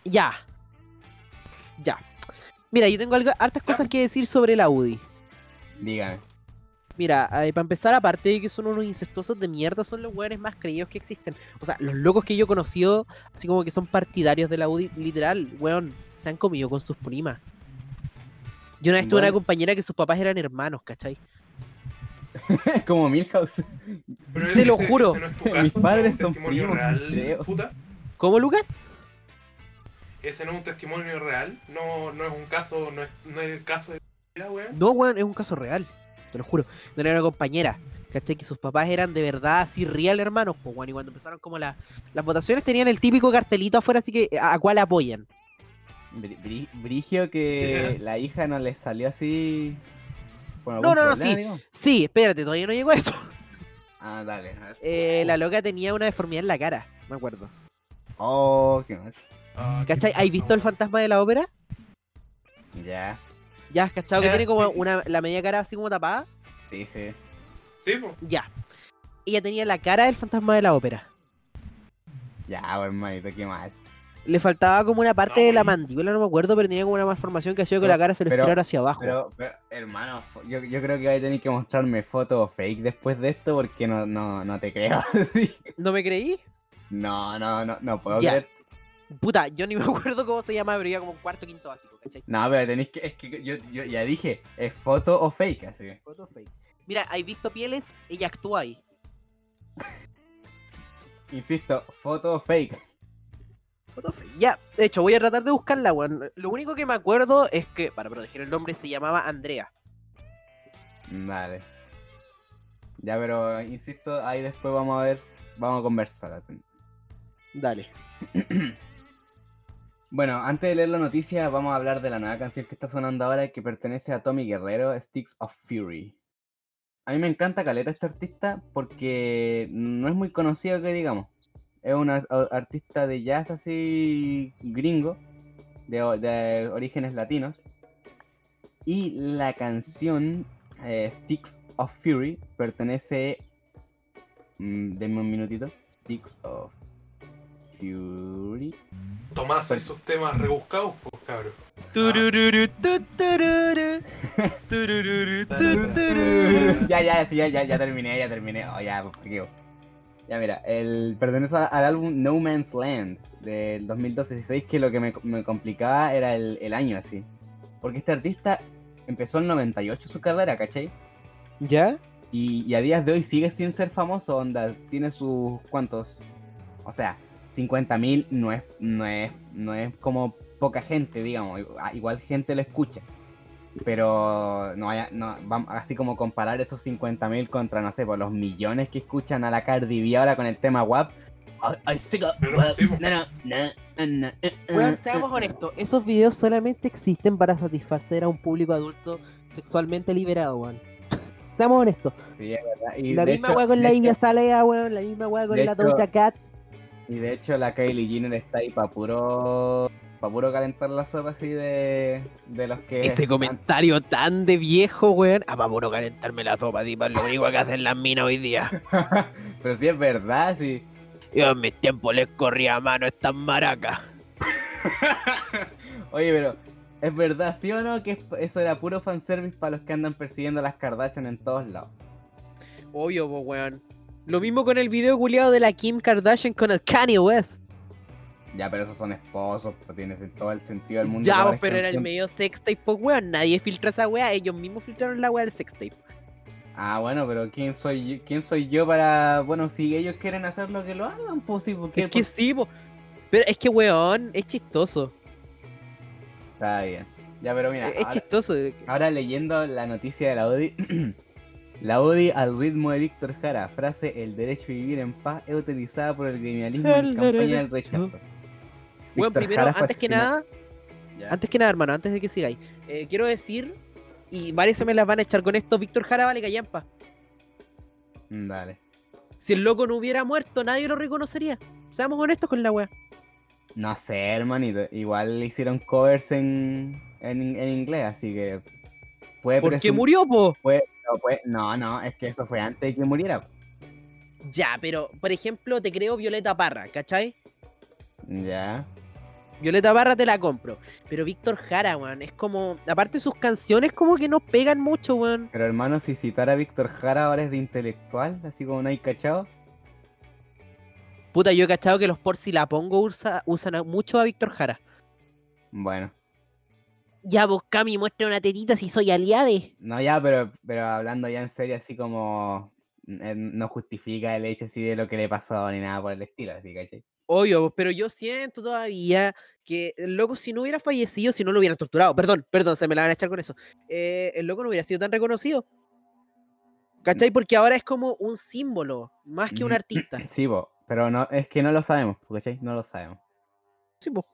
Speaker 3: Ya. Ya. Mira, yo tengo algo, hartas cosas que decir sobre la UDI.
Speaker 1: Dígame.
Speaker 3: Mira, para empezar, aparte de que son unos incestuosos de mierda, son los weones más creídos que existen. O sea, los locos que yo he conocido, así como que son partidarios de la UDI, literal, weón, se han comido con sus primas. Yo una vez tuve una compañera que sus papás eran hermanos, ¿cachai? [laughs]
Speaker 1: Como Milhouse.
Speaker 4: Pero
Speaker 3: Te lo
Speaker 4: ese-
Speaker 3: juro.
Speaker 4: ese no
Speaker 1: Mis padres son primos,
Speaker 4: real,
Speaker 1: creo.
Speaker 4: puta.
Speaker 3: ¿Cómo, Lucas?
Speaker 4: Ese no es un testimonio real, no, no es un caso, no es, no es el caso de vida, weón.
Speaker 3: No, weón, es un caso real, te lo juro. No era una compañera, ¿cachai? Que sus papás eran de verdad así real hermanos, pues, weón. Y cuando empezaron como la- las votaciones tenían el típico cartelito afuera, así que a, a cuál apoyan.
Speaker 1: Bri- bri- Brigio que [laughs] la hija no le salió así.
Speaker 3: No, no, no, sí.
Speaker 1: digo.
Speaker 3: Sí, espérate, todavía no llegó a eso.
Speaker 1: Ah, dale. a ver.
Speaker 3: Eh, la loca tenía una deformidad en la cara, me acuerdo.
Speaker 1: Oh, qué más.
Speaker 4: Ah,
Speaker 3: ¿Cachai? ¿Has visto el fantasma de la ópera?
Speaker 1: Ya.
Speaker 3: Ya, ¿has cachado que tiene como
Speaker 4: sí.
Speaker 3: una, la media cara así como tapada?
Speaker 1: Sí, sí.
Speaker 4: Sí, pues.
Speaker 3: Ya. Ella tenía la cara del fantasma de la ópera.
Speaker 1: Ya, pues, hermanito, qué mal.
Speaker 3: Le faltaba como una parte
Speaker 4: No,
Speaker 3: de la mandíbula, no me acuerdo, pero tenía como una malformación que hacía que la cara se le estirara hacia abajo.
Speaker 1: Pero, pero, hermano, yo, yo creo que vais a tener que mostrarme fotos fake después de esto porque no, no, no te creo. [laughs] Sí.
Speaker 3: ¿No me creí?
Speaker 1: No, no, no, no puedo
Speaker 3: Ya.
Speaker 1: creer.
Speaker 3: Puta, yo ni me [laughs] acuerdo cómo se llama, pero iba como cuarto quinto básico, ¿cachai?
Speaker 1: No, pero tenéis que. Es que yo, yo ya dije, ¿es foto o fake? Así.
Speaker 3: Foto fake. Mira, ¿hay visto pieles? Ella actúa ahí. [laughs]
Speaker 1: Insisto, foto o fake.
Speaker 3: Ya, de hecho, voy a tratar de buscarla, weón. Lo único que me acuerdo es que, para proteger el nombre, se llamaba Andrea.
Speaker 1: Vale. Ya, pero insisto, ahí después vamos a ver, vamos a conversar.
Speaker 3: Dale. [clears throat]
Speaker 1: Bueno, antes de leer la noticia, vamos a hablar de la nueva canción que está sonando ahora que pertenece a Tommy Guerrero, Sticks of Fury. A mí me encanta Caleta este artista porque no es muy conocido que digamos. Es un artista de jazz así gringo, de, de orígenes latinos. Y la canción eh, Sticks of Fury pertenece... mm, denme un minutito. Sticks of Fury.
Speaker 4: Tomás y sus temas rebuscados, pues cabrón. [laughs]
Speaker 1: ya, ya, ya, ya, ya terminé, ya terminé. Oh, ya, pues. Ya, mira, el, pertenece al álbum No Man's Land del 2012-16, que lo que me, me complicaba era el, el año así. Porque este artista empezó en 98 su carrera, ¿cachai?
Speaker 3: ¿Ya?
Speaker 1: Y, y a días de hoy sigue sin ser famoso, onda, tiene sus cuantos. O sea, 50.000 no es, no, es, no es como poca gente, digamos. igual- Igual gente lo escucha. Pero no haya, no, vamos, así como comparar esos 50.000 contra, no sé, por los millones que escuchan a la Cardi B ahora con el tema WAP. I, I stick up,
Speaker 4: Pero,
Speaker 1: WAP,
Speaker 4: sí, po.
Speaker 1: no, no, no, no, no, eh,
Speaker 3: Weón,
Speaker 1: eh,
Speaker 3: seamos
Speaker 1: eh,
Speaker 3: honestos, esos videos solamente existen para satisfacer a un público adulto sexualmente liberado, weón. [laughs] Seamos honestos.
Speaker 1: Sí, es verdad. Y
Speaker 3: la misma
Speaker 1: hecho-
Speaker 3: weá con la Iggy Azalea, weón. La misma weá con la Doja Cat.
Speaker 1: Y de hecho la Kylie Jenner está ahí para puro, para puro calentar la sopa así de, de los que...
Speaker 3: Ese comentario tan de viejo, weón. Ah, para puro calentarme la sopa, tipo, es lo único que hacen las minas hoy día. [laughs]
Speaker 1: Pero sí es verdad, sí.
Speaker 3: Yo en mis tiempos les corría a mano estas maracas. [laughs]
Speaker 1: Oye, pero ¿es verdad, sí o no? Que es- eso era puro fanservice para los que andan persiguiendo a las Kardashian en todos lados.
Speaker 3: Obvio, po, weón. Lo mismo con el video culiado de la Kim Kardashian con el Kanye West.
Speaker 1: Ya, pero esos son esposos, pues tiene todo el sentido del mundo.
Speaker 3: Ya,
Speaker 1: aparezcan
Speaker 3: pero era el medio sextape, pues, weón. Nadie filtra esa weá. Ellos mismos filtraron la weá del sextape.
Speaker 1: Ah, bueno, pero ¿quién soy yo, quién soy yo para... Bueno, si ellos quieren hacerlo, que lo hagan, pues sí, porque...
Speaker 3: Es que sí, po. Pero es que, weón, es chistoso.
Speaker 1: Está bien. Ya, pero mira,
Speaker 3: es
Speaker 1: ahora-
Speaker 3: chistoso.
Speaker 1: Ahora leyendo la noticia de la UDI. [clears throat] la UDI al ritmo de Víctor Jara. Frase, el derecho a vivir en paz es utilizada por el gremialismo en campaña del rechazo. Víctor
Speaker 3: primero,
Speaker 1: Jara
Speaker 3: antes que
Speaker 1: asesinado-
Speaker 3: nada, antes que nada, hermano, antes de que sigáis, eh, quiero decir, y varios se me las van a echar con esto, Víctor Jara vale callampa.
Speaker 1: Mm, Dale.
Speaker 3: Si el loco no hubiera muerto, nadie lo reconocería. Seamos honestos con la weá.
Speaker 1: No sé, hermanito. Igual hicieron covers en, en, en inglés, así que... Puede
Speaker 3: Porque
Speaker 1: presum-
Speaker 3: murió, po.
Speaker 1: no, puede- no, no, es que eso fue antes de que muriera.
Speaker 3: Ya, pero, por ejemplo, te creo Violeta Parra, ¿cachai?
Speaker 1: Ya.
Speaker 3: Violeta Barra te la compro. Pero Víctor Jara, weón, es como. Aparte sus canciones como que no pegan mucho, weón.
Speaker 1: Pero hermano, si citar a Víctor Jara ahora es de intelectual, así como no hay cachado.
Speaker 3: Puta, yo he cachado que los por si la pongo usa- usan mucho a Víctor Jara.
Speaker 1: Bueno,
Speaker 3: Ya, vos, Cami, muestra una tetita si soy aliade.
Speaker 1: no ya, pero, pero hablando ya en serio, así como eh, no justifica el hecho así de lo que le pasó ni nada por el estilo, así, ¿cachai?
Speaker 3: Obvio, pero yo siento todavía que el loco, si no hubiera fallecido, si no lo hubieran torturado, perdón, perdón, se me la van a echar con eso. eh, el loco no hubiera sido tan reconocido. ¿Cachai? Porque ahora es como un símbolo, más que un artista. [clears throat]
Speaker 1: Sí, po, pero no, es que no lo sabemos, ¿cachai? No lo sabemos.
Speaker 3: Sí, po.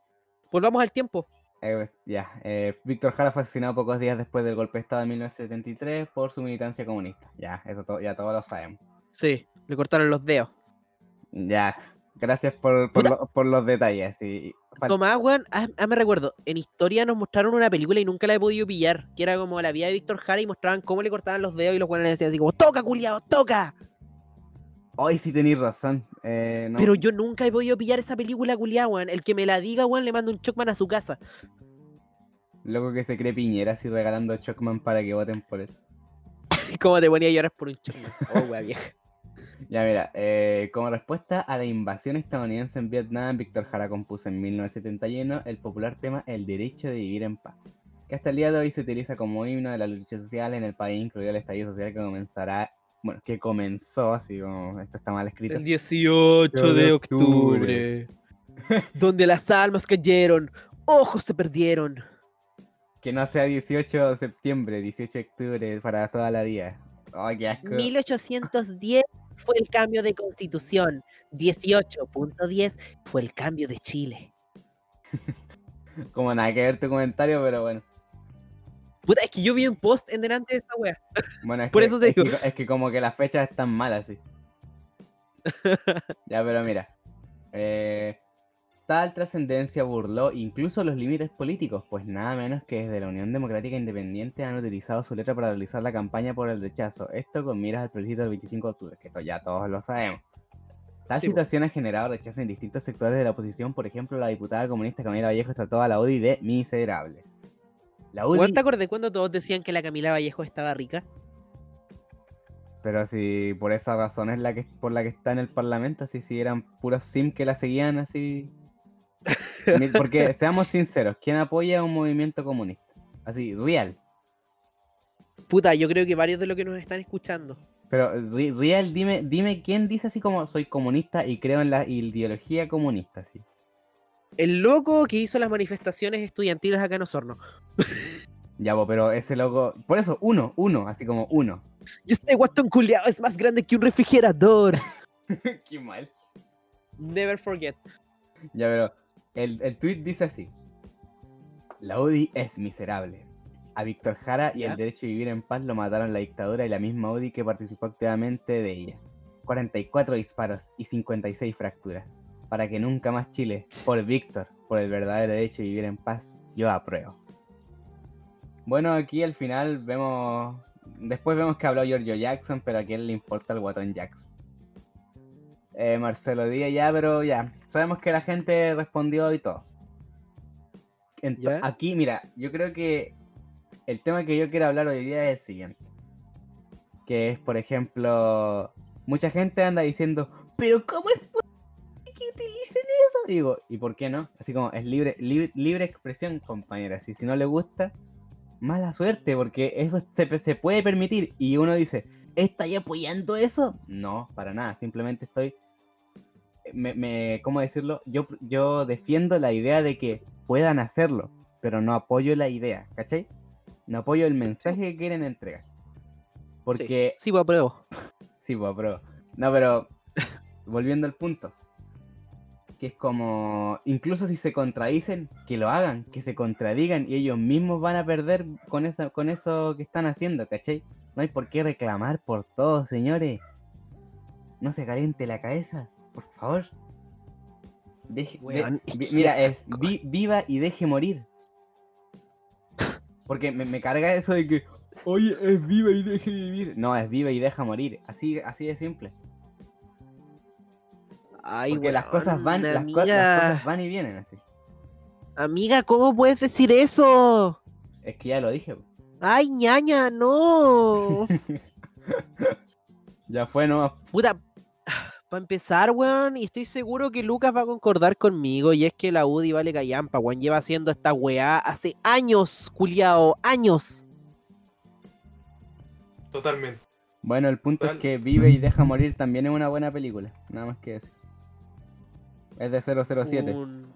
Speaker 3: Volvamos al tiempo.
Speaker 1: Eh, ya, eh, Víctor Jara fue asesinado pocos días después del golpe de Estado de 1973 por su militancia comunista. Ya, eso to- ya todos lo sabemos.
Speaker 3: Sí, le cortaron los dedos.
Speaker 1: Ya, gracias por, por,
Speaker 3: Puta.
Speaker 1: lo- por los detalles. Fal-
Speaker 3: Tomás, weón, ah, ah, me recuerdo, en historia nos mostraron una película y nunca la he podido pillar, que era como la vida de Víctor Jara y mostraban cómo le cortaban los dedos y los weones decían así como, toca, culiao, toca.
Speaker 1: Hoy sí tenéis razón. eh, no-
Speaker 3: Pero yo nunca he podido pillar esa película, culiao, weón. El que me la diga, weón, le mando un Chocman a su casa.
Speaker 1: Loco que se cree piñera así regalando Chocman para que voten por él. [laughs]
Speaker 3: ¿Cómo te ponía a llorar por un Chocman? Oh, weón, vieja.
Speaker 1: Ya mira, eh, como respuesta a la invasión estadounidense en Vietnam, Víctor Jara compuso en 1971 el popular tema El derecho de vivir en paz, que hasta el día de hoy se utiliza como himno de la lucha social en el país, incluido el estallido social que comenzará, bueno, que comenzó, así como esto está mal escrito,
Speaker 3: El 18 de octubre. donde las almas cayeron, ojos se perdieron.
Speaker 1: que no sea 18 de septiembre, 18 de octubre para toda la vida. Ay, qué asco.
Speaker 3: 1810 fue el cambio de constitución. 18.10 fue el cambio de Chile. [laughs]
Speaker 1: Como nada que ver tu comentario, pero bueno.
Speaker 3: Puta, es que yo vi un post en delante de esa wea.
Speaker 1: Bueno, es
Speaker 3: Por
Speaker 1: que,
Speaker 3: eso te
Speaker 1: es que
Speaker 3: digo.
Speaker 1: co- es que como que las fechas están malas, sí. [laughs] ya, pero mira. eh, tal trascendencia burló incluso los límites políticos, pues nada menos que desde la Unión Democrática Independiente han utilizado su letra para realizar la campaña por el rechazo. Esto con miras al plebiscito del 25 de octubre, que esto ya todos lo sabemos. Tal
Speaker 3: Sí,
Speaker 1: situación ha generado rechazo en distintos sectores de la oposición, por ejemplo, la diputada comunista Camila Vallejo trató a la UDI de miserables. La UDI...
Speaker 3: Weón, ¿te acordás cuando todos decían que la Camila Vallejo estaba rica?
Speaker 1: Pero si por esa razón es la que por la que está en el parlamento, así si eran puros sim que la seguían así. Porque seamos sinceros, ¿quién apoya a un movimiento comunista? Así, real.
Speaker 3: Puta, yo creo que varios de los que nos están escuchando.
Speaker 1: Pero re- real, dime, dime quién dice así como soy comunista y creo en la ideología comunista, así.
Speaker 3: El loco que hizo las manifestaciones estudiantiles acá en Osorno. [laughs]
Speaker 1: Ya, pero ese loco, por eso uno, uno, así como uno.
Speaker 3: Y este guatón culiao es más grande que un refrigerador. [laughs]
Speaker 1: Qué mal.
Speaker 3: Never forget.
Speaker 1: Ya, pero el, el tweet dice así. La UDI es miserable. A Víctor Jara y
Speaker 3: Ya.
Speaker 1: el derecho a vivir en paz lo mataron la dictadura y la misma UDI que participó activamente de ella. 44 disparos y 56 fracturas. Para que nunca más Chile, [laughs] por Víctor, por el verdadero derecho a vivir en paz, yo apruebo. Bueno, aquí al final vemos... Después vemos que habló Giorgio Jackson, pero a quién le importa el guatón Jackson. Eh, Marcelo Díaz ya, pero ya. Sabemos que la gente respondió y todo. Ento-
Speaker 3: ¿Ya?
Speaker 1: Aquí, mira, yo creo que el tema que yo quiero hablar hoy día es el siguiente. Que es, por ejemplo, mucha gente anda diciendo, pero ¿cómo es posible que utilicen eso? Digo, ¿y por qué no? Así como es libre, libre, libre expresión, compañera. Si, si no le gusta, mala suerte, porque eso se, se puede permitir. Y uno dice, ¿estáis apoyando eso? No, para nada. Simplemente estoy. Me, me- ¿Cómo decirlo? Yo, yo defiendo la idea de que puedan hacerlo, pero no apoyo la idea, ¿cachai? No apoyo el mensaje que quieren entregar. Porque
Speaker 3: Sí, pues apruebo.
Speaker 1: Sí, pues, pero. No, pero. volviendo al punto. Que es como. Incluso si se contradicen, que lo hagan, que se contradigan y ellos mismos van a perder con eso, con eso que están haciendo, ¿cachai? No hay por qué reclamar por todo, señores. No se caliente la cabeza, por favor. Deje- de- vi- mira, es vi- viva y deje morir. Porque me, me carga eso de que, oye, es viva y deje vivir. No, es viva y deja morir. Así, así de simple.
Speaker 3: Ay,
Speaker 1: Porque las cosas van, las, co- las
Speaker 3: amiga.
Speaker 1: cosas van y vienen así.
Speaker 3: Amiga, ¿cómo puedes decir eso?
Speaker 1: Es que ya lo dije.
Speaker 3: Ay, ñaña, no. [laughs]
Speaker 1: Ya fue, ¿no?
Speaker 3: Puta, para empezar, weón, y estoy seguro que Lucas va a concordar conmigo, y es que la UDI vale callampa, weón, lleva haciendo esta weá hace años, culiao, años.
Speaker 4: Totalmente.
Speaker 1: Bueno, el punto
Speaker 4: Total.
Speaker 1: es que Vive y Deja Morir también es una buena película. Nada más que eso. Es de 007.
Speaker 3: Un-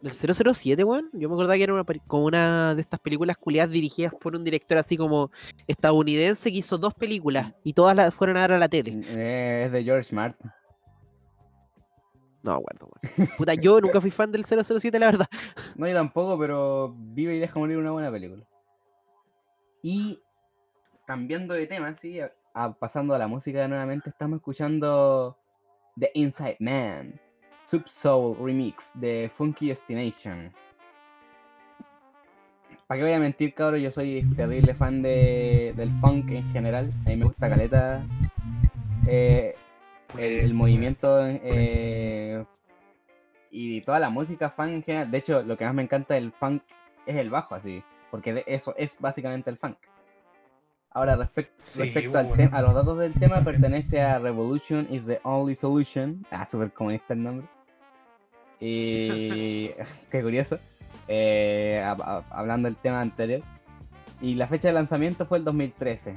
Speaker 3: ¿Del 007, weón? Yo me acordaba que era una, como una de estas películas culiadas dirigidas por un director así como estadounidense que hizo dos películas y todas las fueron a dar a la tele.
Speaker 1: Eh, es de George Martin.
Speaker 3: No acuerdo, weón. Puta, yo nunca fui fan del 007, la verdad.
Speaker 1: No, yo tampoco, pero Vive y Deja Morir una buena película. Y cambiando de tema, sí, a- a- pasando a la música nuevamente, estamos escuchando The Inside Man, Sub Soul Remix de Funky Destination. ¿Para qué voy a mentir, cabrón? Yo soy terrible fan de, del funk en general. A mí me gusta caleta. eh, el, el movimiento eh, y toda la música funk en general. De hecho, lo que más me encanta del funk es el bajo, así. Porque de eso es básicamente el funk. Ahora,
Speaker 4: Sí,
Speaker 1: respecto al
Speaker 4: bueno.
Speaker 1: tem- a los datos del tema, pertenece a Revolution is the Only Solution. Ah, súper comunista el nombre. Y. [laughs] qué curioso. Eh, a- a- hablando del tema anterior. Y la fecha de lanzamiento fue el 2013.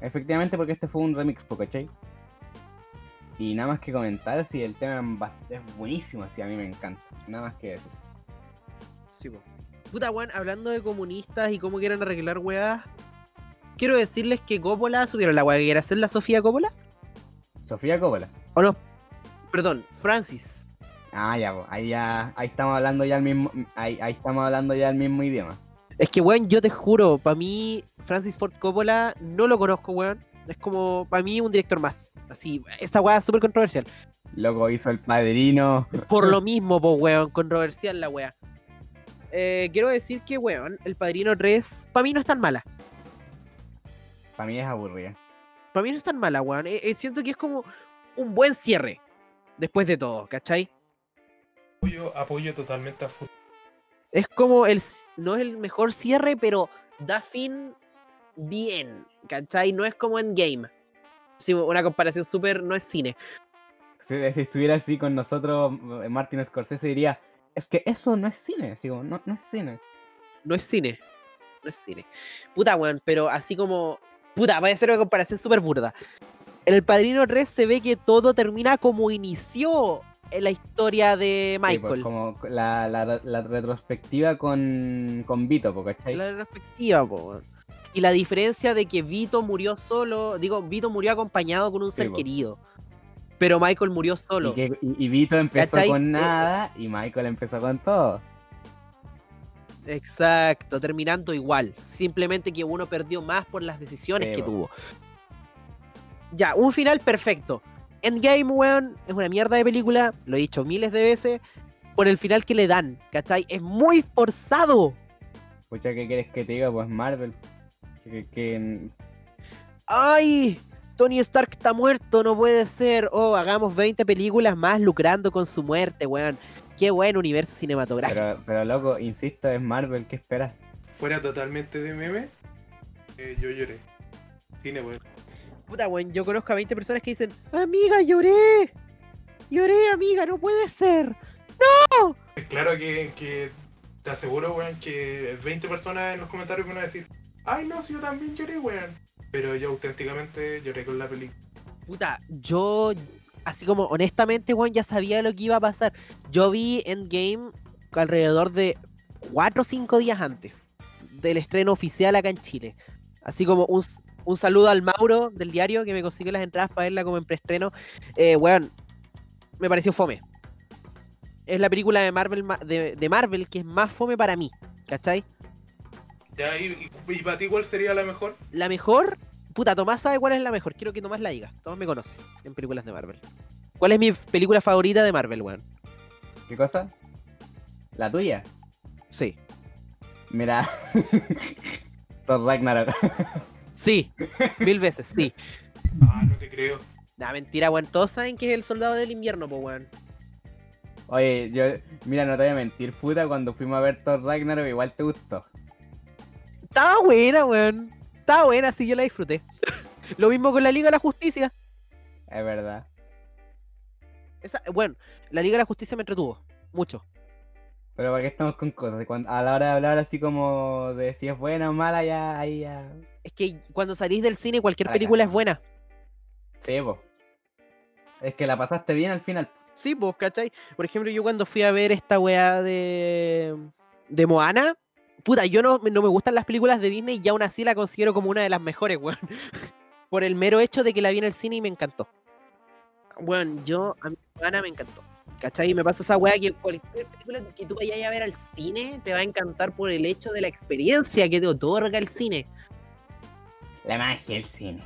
Speaker 1: Efectivamente, porque este fue un remix, ¿cachai? Y nada más que comentar, si el tema es buenísimo, así a mí me encanta. Nada más que decir.
Speaker 3: Sí, po. Puta, weón, hablando de comunistas y cómo quieren arreglar weas, quiero decirles que Coppola subieron la wea que quiere hacer la Sofía Coppola.
Speaker 1: Sofía Coppola.
Speaker 3: ¿O no? Perdón, Francis.
Speaker 1: Ah, ya, ahí ya, ahí estamos hablando ya el mismo, ahí, ahí estamos hablando ya el mismo idioma.
Speaker 3: Es que, weón, yo te juro, para mí, Francis Ford Coppola no lo conozco, weón. Es como, para mí, un director más. Así, esa weá es súper controversial.
Speaker 1: Loco hizo el padrino.
Speaker 3: Por lo [laughs] mismo, po, weón, controversial la weá. Eh, quiero decir que, weón, El Padrino 3, para mí no es tan mala.
Speaker 1: Para mí es aburrida.
Speaker 3: Para mí no es tan mala, weón. Eh, eh, siento que es como un buen cierre. Después de todo, ¿cachai?
Speaker 4: Apoyo, apoyo totalmente a full.
Speaker 3: Es como el. No es el mejor cierre, pero da fin bien, ¿cachai? No es como Endgame. Sí, una comparación súper. No es cine.
Speaker 1: Si, si estuviera así con nosotros, eh, Martin Scorsese diría, es que eso no es cine, así como, no, no es cine.
Speaker 3: No es cine. No es cine. Puta, weón, pero así como. Puta, voy a hacer una comparación súper burda. En el Padrino 3 se ve que todo termina como inició la historia de
Speaker 1: Sí, pues,
Speaker 3: Michael.
Speaker 1: como la, la- la retrospectiva con, con Vito, ¿cachai?
Speaker 3: La perspectiva, po. Y la diferencia de que Vito murió solo, digo, Vito murió acompañado con un
Speaker 1: Sí,
Speaker 3: ser
Speaker 1: po.
Speaker 3: querido. Pero Michael murió
Speaker 1: Y,
Speaker 3: solo.
Speaker 1: que- y- y Vito empezó
Speaker 3: ¿Cachai?
Speaker 1: con
Speaker 3: Eh,
Speaker 1: nada y Michael empezó con todo.
Speaker 3: Exacto, terminando igual. Simplemente que uno perdió más por las decisiones
Speaker 1: Sí,
Speaker 3: que
Speaker 1: po.
Speaker 3: tuvo. Ya, un final perfecto. Endgame, weón, es una mierda de película, lo he dicho miles de veces, por el final que le dan, ¿cachai? Es muy forzado.
Speaker 1: Pucha, ¿qué quieres que te diga? Pues Marvel. Que, que- que-
Speaker 3: ¡Ay! Tony Stark está muerto, no puede ser. Oh, hagamos 20 películas más lucrando con su muerte, weón. Qué buen universo cinematográfico.
Speaker 1: pero, pero loco, insisto, es Marvel, ¿qué esperas?
Speaker 4: Fuera totalmente de meme, eh, yo lloré. Cine, weón.
Speaker 3: Puta, weón, yo conozco a 20 personas que dicen, amiga, lloré. Lloré, amiga, no puede ser.
Speaker 4: Es claro que, que te aseguro, weón, que 20 personas en los comentarios van a decir, ay no, si yo también lloré, weón. Pero yo auténticamente lloré con la película.
Speaker 3: Puta, yo, así como honestamente, weón, ya sabía lo que iba a pasar. Yo vi Endgame alrededor de 4 o 5 días antes del estreno oficial acá en Chile. Así como un, un saludo al Mauro del diario que me consiguió las entradas para verla como en preestreno. Eh, weón, me pareció fome. Es la película de Marvel, ma- de, de Marvel que es más fome para mí, ¿cachai?
Speaker 4: Ya, y, y- y para ti, ¿cuál sería la mejor?
Speaker 3: La mejor. Puta, Tomás sabe cuál es la mejor. Quiero que Tomás la diga. Todos me conocen en películas de Marvel. ¿Cuál es mi película favorita de Marvel, weón?
Speaker 1: ¿Qué cosa? ¿La tuya?
Speaker 3: Sí.
Speaker 1: Mira. [laughs] Thor Ragnarok. [laughs]
Speaker 3: Sí. Mil veces, sí.
Speaker 4: Ah, no te creo.
Speaker 3: Nah, mentira, weón. Todos saben que es el soldado del invierno, po, weón.
Speaker 1: Oye, yo, mira, no te voy a mentir, puta, cuando fuimos a ver Thor Ragnarok igual te gustó.
Speaker 3: Estaba buena, weón. Estaba buena, sí, yo la disfruté. [laughs] Lo mismo con la Liga de la Justicia.
Speaker 1: Es verdad.
Speaker 3: Esa- bueno, la Liga de la Justicia me entretuvo. Mucho.
Speaker 1: Pero ¿para qué estamos con cosas? Cuando- a la hora de hablar así como de si es buena o mala, ya, ahí ya...
Speaker 3: Es que cuando salís del cine, cualquier
Speaker 1: Fracaso.
Speaker 3: película es buena.
Speaker 1: Sí, po. Es que la pasaste bien al final.
Speaker 3: Sí, pues, ¿cachai? Por ejemplo, yo cuando fui a ver esta weá de. de Moana. Puta, yo no, no me gustan las películas de Disney y aún así la considero como una de las mejores, weón. [laughs] Por el mero hecho de que la vi en el cine y me encantó. Bueno, yo, a mí Moana me encantó. ¿Cachai? Y me pasa esa weá que cualquier película que tú vayas a ver al cine te va a encantar por el hecho de la experiencia que te otorga el cine.
Speaker 1: La magia del cine.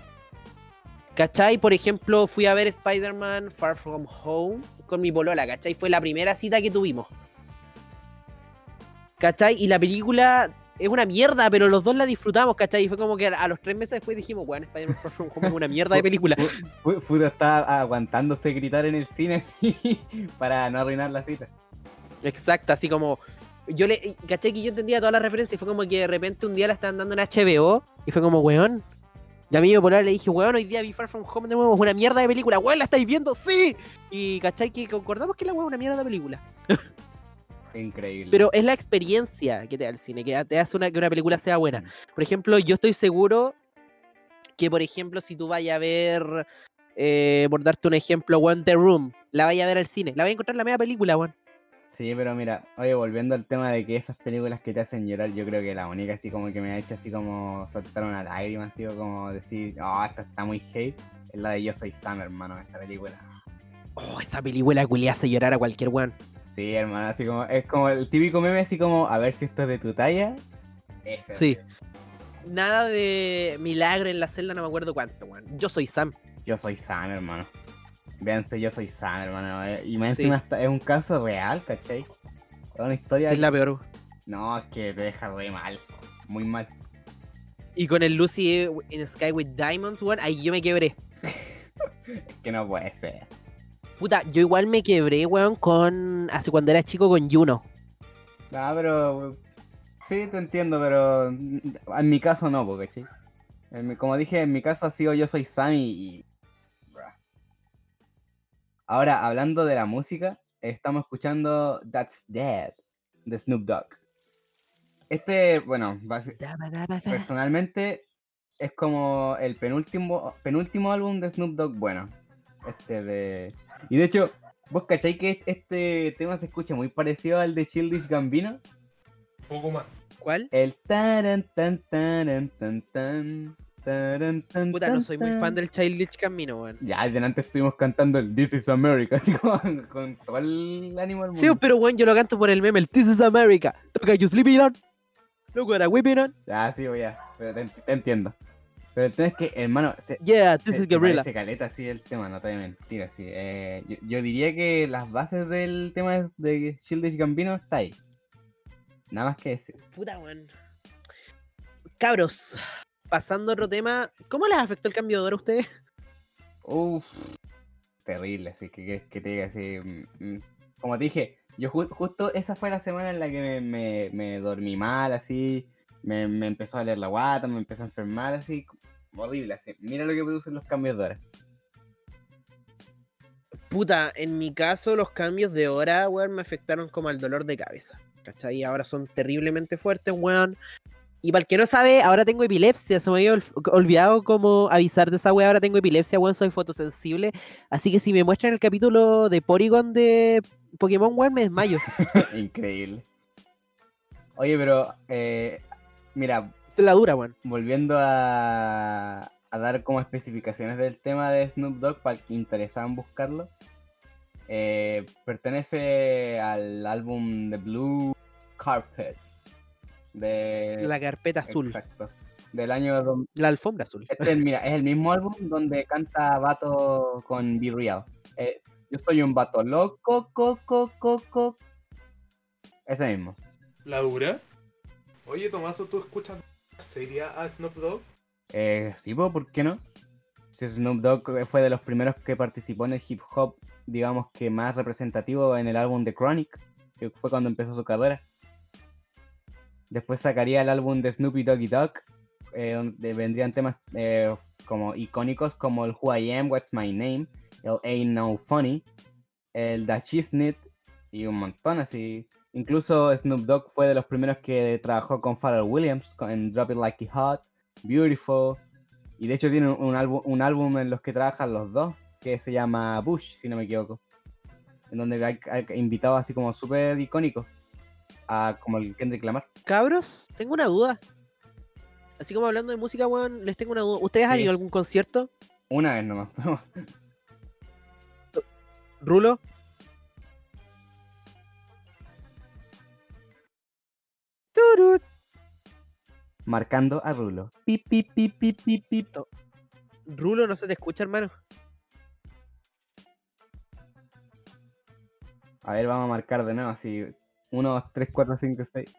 Speaker 3: ¿Cachai? Por ejemplo, fui a ver Spider-Man Far From Home con mi polola, ¿cachai? Fue la primera cita que tuvimos. ¿Cachai? Y la película es una mierda, pero los dos la disfrutamos, ¿cachai? Y fue como que a los tres meses después dijimos, bueno, Spider-Man Far From Home es una mierda de película.
Speaker 1: Fu- Fudo estaba aguantándose gritar en el cine [laughs] así para no arruinar la cita.
Speaker 3: Exacto, así como... Yo le... ¿Cachai? Que yo entendía todas las referencias y fue como que de repente un día la estaban dando en HBO y fue como, weón... Y a mí mi polola le dije, weón, hoy día vi Far From Home de nuevo, es una mierda de película, weón, ¿la estáis viendo? ¡Sí! Y ¿cachai? Que concordamos que la weón es una mierda de película. [laughs]
Speaker 1: Increíble.
Speaker 3: Pero es la experiencia que te da el cine, que te hace una, que una película sea buena. Por ejemplo, yo estoy seguro que, por ejemplo, si tú vayas a ver, eh, por darte un ejemplo, One The Room, la vayas a ver al cine, la vas a encontrar en la media película, weón.
Speaker 1: Sí, pero mira, oye, volviendo al tema de que esas películas que te hacen llorar, yo creo que la única así como que me ha hecho así como soltar una lágrima, así como decir, oh, esta está muy hate, es la de Yo Soy Sam, hermano, esa película.
Speaker 3: Oh, esa película culia hace llorar a cualquier weón.
Speaker 1: Sí, hermano, así como, es como el típico meme así como, a ver si esto es de tu talla. Ese.
Speaker 3: Sí. Nada de milagro en la celda, no me acuerdo cuánto, weón. Yo soy Sam.
Speaker 1: Yo soy Sam, hermano. Véanse, yo soy Sam, hermano. eh, Y más
Speaker 3: Sí.
Speaker 1: encima hasta- es un caso real, ¿cachai? Es una historia.
Speaker 3: Sí, es la peor.
Speaker 1: No, es que te deja re mal. Muy mal.
Speaker 3: Y con el Lucy in Sky with Diamonds, weón, ahí yo me quebré. [laughs]
Speaker 1: Es que no puede ser.
Speaker 3: Puta, yo igual me quebré, weón, con. Hace cuando era chico con Juno.
Speaker 1: No, pero. Sí, te entiendo, pero. En mi caso no, po, ¿cachai? En mi- como dije, en mi caso ha sido yo soy Sam y. Ahora, hablando de la música, estamos escuchando That's Dead de Snoop Dogg. Este, bueno, personalmente es como el penúltimo, penúltimo álbum de Snoop Dogg, bueno. Este de. Y de hecho, ¿vos cachai que este tema se escucha muy parecido al de Childish Gambino?
Speaker 4: Poco más.
Speaker 3: ¿Cuál?
Speaker 1: El taran tan taran tan tan taran tan
Speaker 3: Puta, no
Speaker 1: tan,
Speaker 3: soy muy fan
Speaker 1: tan.
Speaker 3: del Childish Camino, weón.
Speaker 1: Ya, delante estuvimos cantando el This is America, [laughs] así como con todo el ánimo del mundo.
Speaker 3: Sí, pero weón, yo lo canto por el meme, el This is America. Toca You Sleeping On. Look what I'm whipping on.
Speaker 1: Ah, sí, voy a. Pero te, te entiendo. Pero el tema es que, hermano, se,
Speaker 3: Yeah, this
Speaker 1: se-
Speaker 3: is
Speaker 1: se
Speaker 3: Gorilla.
Speaker 1: parece caleta así el tema, no te voy a mentir. Así. Eh, yo, yo diría que las bases del tema de- de Childish Gambino está ahí. Nada más que decir.
Speaker 3: Puta, weón. Cabros, pasando a otro tema, ¿cómo les afectó el cambio de hora a ustedes?
Speaker 1: Uf, terrible, así que, que, que te diga así. mm, mm. Como te dije, yo ju- justo esa fue la semana en la que me, me- me dormí mal, así. Me, me empezó a leer la guata, me empezó a enfermar, así. Horrible, así. Mira lo que producen los cambios de hora.
Speaker 3: Puta, en mi caso los cambios de hora, weón, me afectaron como al dolor de cabeza. ¿Cachai? Ahora son terriblemente fuertes, weón. Y para el que no sabe, ahora tengo epilepsia. Se me había ol- olvidado como avisar de esa weá. Ahora tengo epilepsia, weón, soy fotosensible. Así que si me muestran el capítulo de Porygon de Pokémon, weón, me desmayo. [laughs]
Speaker 1: Increíble. Oye, pero, eh, mira,
Speaker 3: La dura, weón.
Speaker 1: volviendo a, a dar como especificaciones del tema de Snoop Dogg para el que interesaban buscarlo. eh, pertenece al álbum The Blue Carpet. De,
Speaker 3: La carpeta azul.
Speaker 1: Exacto. Del año.
Speaker 3: La alfombra azul.
Speaker 1: Este, [laughs] mira, es el mismo álbum donde canta Vato con Be Real. Eh, yo soy un vato loco, coco, coco. Ese mismo.
Speaker 4: ¿La dura? Oye, Tomaso, ¿tú escuchas seria a Snoop Dogg?
Speaker 1: Eh, sí, po, ¿por qué no? Sí, Snoop Dogg fue de los primeros que participó en el hip hop, digamos que más representativo en el álbum de Chronic, que fue cuando empezó su carrera. Después sacaría el álbum de Snoopy Doggy Dogg, eh, donde vendrían temas eh, como icónicos como el Who I Am, What's My Name, el Ain't No Funny, el Da Chisnit y un montón así. Incluso Snoop Dogg fue de los primeros que trabajó con Pharrell Williams en Drop It Like It Hot, Beautiful. Y de hecho tiene un álbum, un álbum en los que trabajan los dos, que se llama Bush, si no me equivoco. En donde hay, hay invitados así como súper icónicos, a, como el Kendrick Lamar.
Speaker 3: Cabros, tengo una duda. Así como hablando de música, weón, les tengo una duda. ¿Ustedes han ido a algún concierto?
Speaker 1: Una vez nomás. [laughs]
Speaker 3: Rulo. Turut.
Speaker 1: Marcando a Rulo. Pip, pip, pip, pip, pip, pip.
Speaker 3: Rulo, no se te escucha, hermano.
Speaker 1: A ver, vamos a marcar de nuevo así. 1, 2, 3, 4, 5, 6.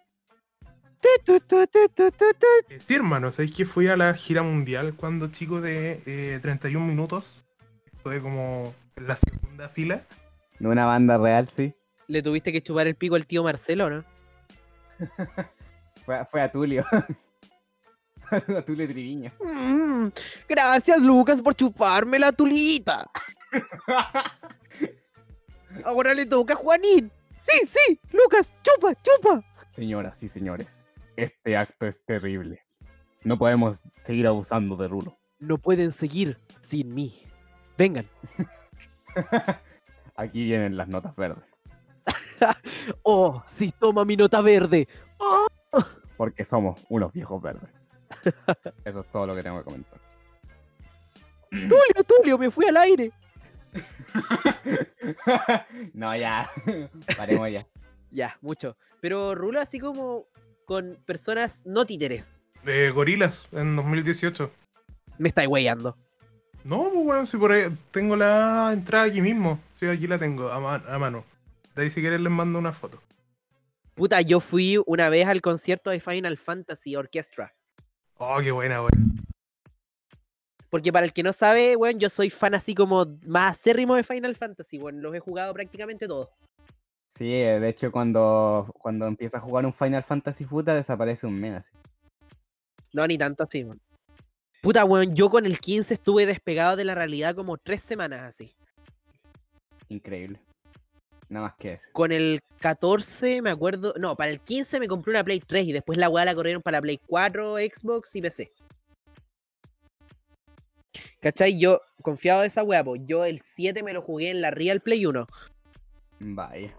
Speaker 3: Tu, tu, tu, tu, tu, tu.
Speaker 4: Eh, Sí, hermano, ¿sabéis que fui a la gira mundial cuando chico de eh, 31 minutos? Estuve como en la segunda fila.
Speaker 1: De una banda real, sí.
Speaker 3: Le tuviste que chupar el pico al tío Marcelo, ¿no? [laughs]
Speaker 1: Fue, a- fue a Tulio. [laughs] a Tulio Triviño.
Speaker 3: Mm, gracias, Lucas, por chuparme la tulita. [laughs] Ahora le toca a Juanín. Sí, sí, Lucas, chupa, chupa.
Speaker 1: Señoras y señores, este acto es terrible. No podemos seguir abusando de Rulo.
Speaker 3: No pueden seguir sin mí. Vengan.
Speaker 1: Aquí vienen las notas verdes. [laughs]
Speaker 3: Oh, sí, toma mi nota verde.
Speaker 1: Porque somos unos viejos verdes. Eso es todo lo que tengo que comentar.
Speaker 3: Tulio, Tulio, me fui al aire. [laughs]
Speaker 1: no, ya. Paremos ya.
Speaker 3: Ya, mucho. Pero Rulo así como con personas no títeres.
Speaker 4: De Gorilas en 2018.
Speaker 3: Me estáis weyando.
Speaker 4: No, pues bueno, si por ahí tengo la entrada aquí mismo. Sí, aquí la tengo, a mano. De ahí si quieres les mando una foto.
Speaker 3: Puta, yo fui una vez al concierto de Final Fantasy Orchestra.
Speaker 4: Oh, qué buena, weón.
Speaker 3: Porque para el que no sabe, weón, yo soy fan así como más acérrimo de Final Fantasy, weón. Los he jugado prácticamente todos.
Speaker 1: Sí, eh, de hecho, cuando, cuando empieza a jugar un Final Fantasy Futa, desaparece un mes así.
Speaker 3: No, ni tanto así, weón. Puta, weón, yo con el 15 estuve despegado de la realidad como tres semanas así.
Speaker 1: Increíble. Nada más que eso.
Speaker 3: Con el 14 me acuerdo. No, para el 15 me compré una Play 3 y después la weá la corrieron para la Play 4, Xbox y PC. ¿Cachai? Yo, confiado de esa weá, pues yo el 7 me lo jugué en la Real Play 1.
Speaker 1: Vaya.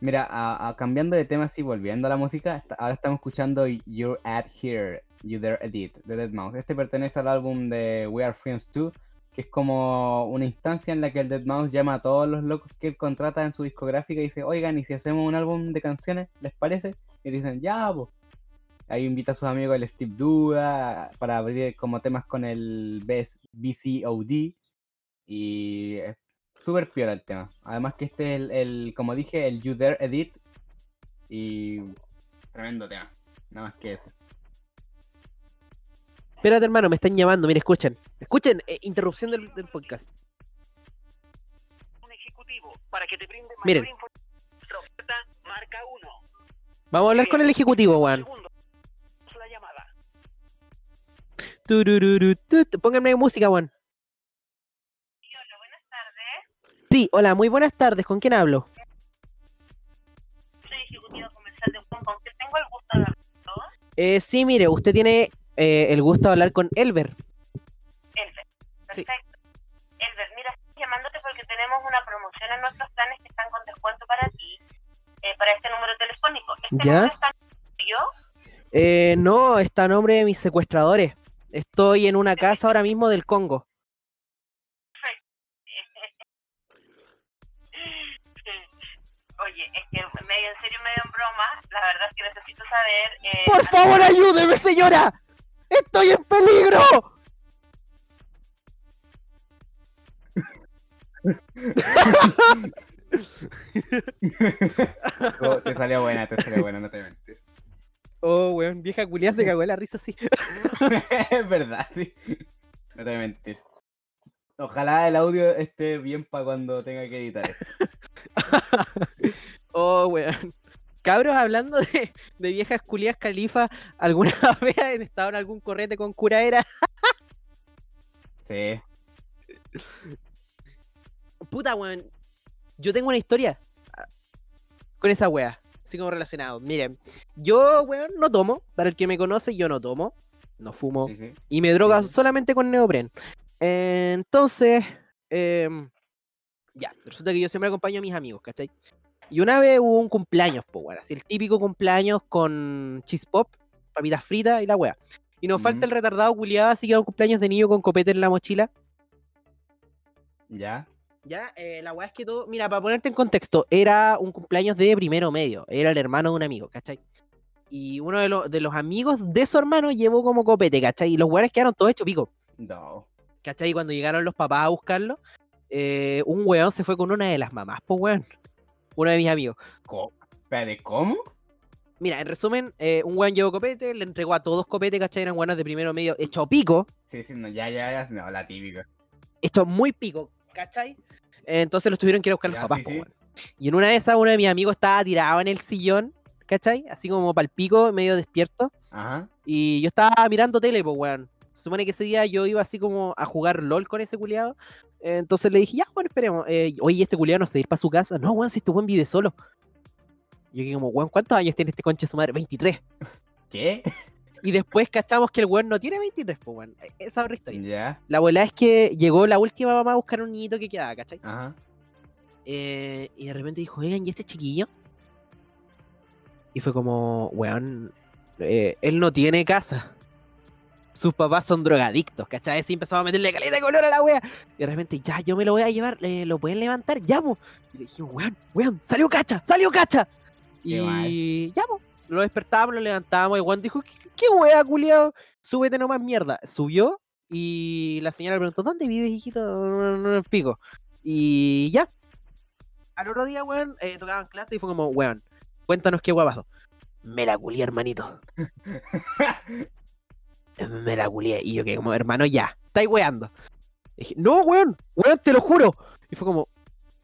Speaker 1: Mira, a- a- cambiando de tema, así volviendo a la música, esta- ahora estamos escuchando You're at Here, You There Edit, de Deadmau5. Este pertenece al álbum de We Are Friends 2, que es como una instancia en la que el Deadmau5 llama a todos los locos que él contrata en su discográfica y dice, oigan, ¿y si hacemos un álbum de canciones? ¿Les parece? Y dicen, ya, pues. Ahí invita a sus amigos el Steve Duda para abrir como temas con el BCOD. Y es súper piola el tema. Además que este es el, el, como dije, el You There Edit. Y tremendo tema. Nada más que eso.
Speaker 3: Espérate, hermano, me están llamando. Mira, escuchen. Escuchen, eh, interrupción del, del podcast.
Speaker 5: un ejecutivo para que te brinde mayor
Speaker 3: Miren.
Speaker 5: oferta marca 1.
Speaker 3: Vamos a hablar con el ejecutivo, weón.
Speaker 5: La llamada.
Speaker 3: Turururu, tut. Pónganme música, weón. Sí, hola, muy buenas tardes. ¿Con quién hablo?
Speaker 5: Soy ejecutivo comercial de Juan, con quien tengo el gusto de hablar.
Speaker 3: Eh, sí, mire, usted tiene eh, el gusto de hablar con Elber.
Speaker 5: Elber.
Speaker 3: Sí.
Speaker 5: Perfecto. Elber, mira, estoy llamándote porque tenemos una promoción en nuestros planes que están con descuento para ti, eh, para este número telefónico. ¿Este
Speaker 3: ¿Ya?
Speaker 5: número está yo?
Speaker 3: Eh, no, está a nombre de mis secuestradores. Estoy en una casa ahora mismo del Congo. [laughs]
Speaker 5: Oye, es que medio en serio, medio en broma, la verdad es que necesito saber... eh,
Speaker 3: ¡Por favor, ayúdeme, señora! ¡Estoy en peligro!
Speaker 1: Oh, te salió buena, te salió buena, no te voy a mentir.
Speaker 3: Oh, weón, vieja culiada se cagó de la risa así. [laughs]
Speaker 1: es verdad, sí. No te voy a mentir. Ojalá el audio esté bien para cuando tenga que editar esto. [laughs]
Speaker 3: Oh, weón. Cabros, hablando de, de viejas culias califa, ¿alguna [laughs] vez han estado en algún correte con curaera?
Speaker 1: Sí.
Speaker 3: Puta, weón. Yo tengo una historia ah, con esa wea, así como relacionado. Miren, yo, weón, no tomo. Para el que me conoce, yo no tomo. No fumo.
Speaker 1: Sí, sí.
Speaker 3: Y me droga
Speaker 1: sí.
Speaker 3: solamente con neopren. Eh, entonces, em, ya, resulta que yo siempre acompaño a mis amigos, ¿cachai? Y una vez hubo un cumpleaños, pues, weón, así el típico cumpleaños con cheese pop, papitas fritas y la wea. Y nos falta el retardado culiado, así que era un cumpleaños de niño con copete en la mochila.
Speaker 1: Ya.
Speaker 3: Ya, eh, la weá es que todo. Mira, para ponerte en contexto, era un cumpleaños de primero medio. Era el hermano de un amigo, ¿cachai? Y uno de, los de los amigos de su hermano llevó como copete, ¿cachai? Y los weones quedaron todos hechos pico,
Speaker 1: No.
Speaker 3: ¿cachai? Y cuando llegaron los papás a buscarlo, eh, un weón se fue con una de las mamás, pues weón. Uno de mis amigos.
Speaker 1: ¿Cómo? Espérate, ¿cómo?
Speaker 3: Mira, en resumen, eh, un weón llevó copete, le entregó a todos copete, ¿cachai? Eran weones de primero medio hecho pico.
Speaker 1: Sí, sí, no, ya, ya, ya, no, la típica.
Speaker 3: esto muy pico, ¿cachai? Entonces los tuvieron que ir a buscar los papás.
Speaker 1: sí,
Speaker 3: weón. Y en una de esas, uno de mis amigos estaba tirado en el sillón, ¿cachai? Así como para el pico, medio despierto.
Speaker 1: Ajá.
Speaker 3: Y yo estaba mirando tele, pues, weón. Se supone que ese día yo iba así como a jugar LOL con ese culiado. entonces le dije, ya, bueno, esperemos. Eh, Oye, este culiado no se ir para su casa. No, weón, si este weón vive solo. Yo que como, weón, ¿cuántos años tiene este conche su madre? 23. [laughs]
Speaker 1: ¿Qué?
Speaker 3: Y después cachamos que el weón no tiene 23, pues, weón. Esa es otra historia. La abuela es que llegó la última mamá a buscar un niñito que quedaba, ¿cachai?
Speaker 1: Ajá.
Speaker 3: Eh, y de repente dijo, oigan, ¿y este chiquillo? Y fue como, weón, eh, él no tiene casa. Sus papás son drogadictos, ¿cachai? Así empezaba a meterle caleta de color a la wea. Y de repente, ya, yo me lo voy a llevar, eh, ¿lo pueden levantar? Ya, po. Y le dijimos, weón, weón, salió cacha, salió cacha.
Speaker 1: Qué
Speaker 3: y ya, po. Lo despertábamos, lo levantábamos. Y weón dijo, ¿qué, qué wea, culiao? Súbete nomás, mierda. Subió y la señora le preguntó, ¿dónde vives, hijito? No, pico. Y ya, al otro día, weón, eh, tocaban clase y fue como, weón, cuéntanos qué pasó. Me la culié, hermanito. [laughs] Me la culié. Y yo que como, hermano, ya, estáis weando. Y dije, no, weón, weón, te lo juro. Y fue como,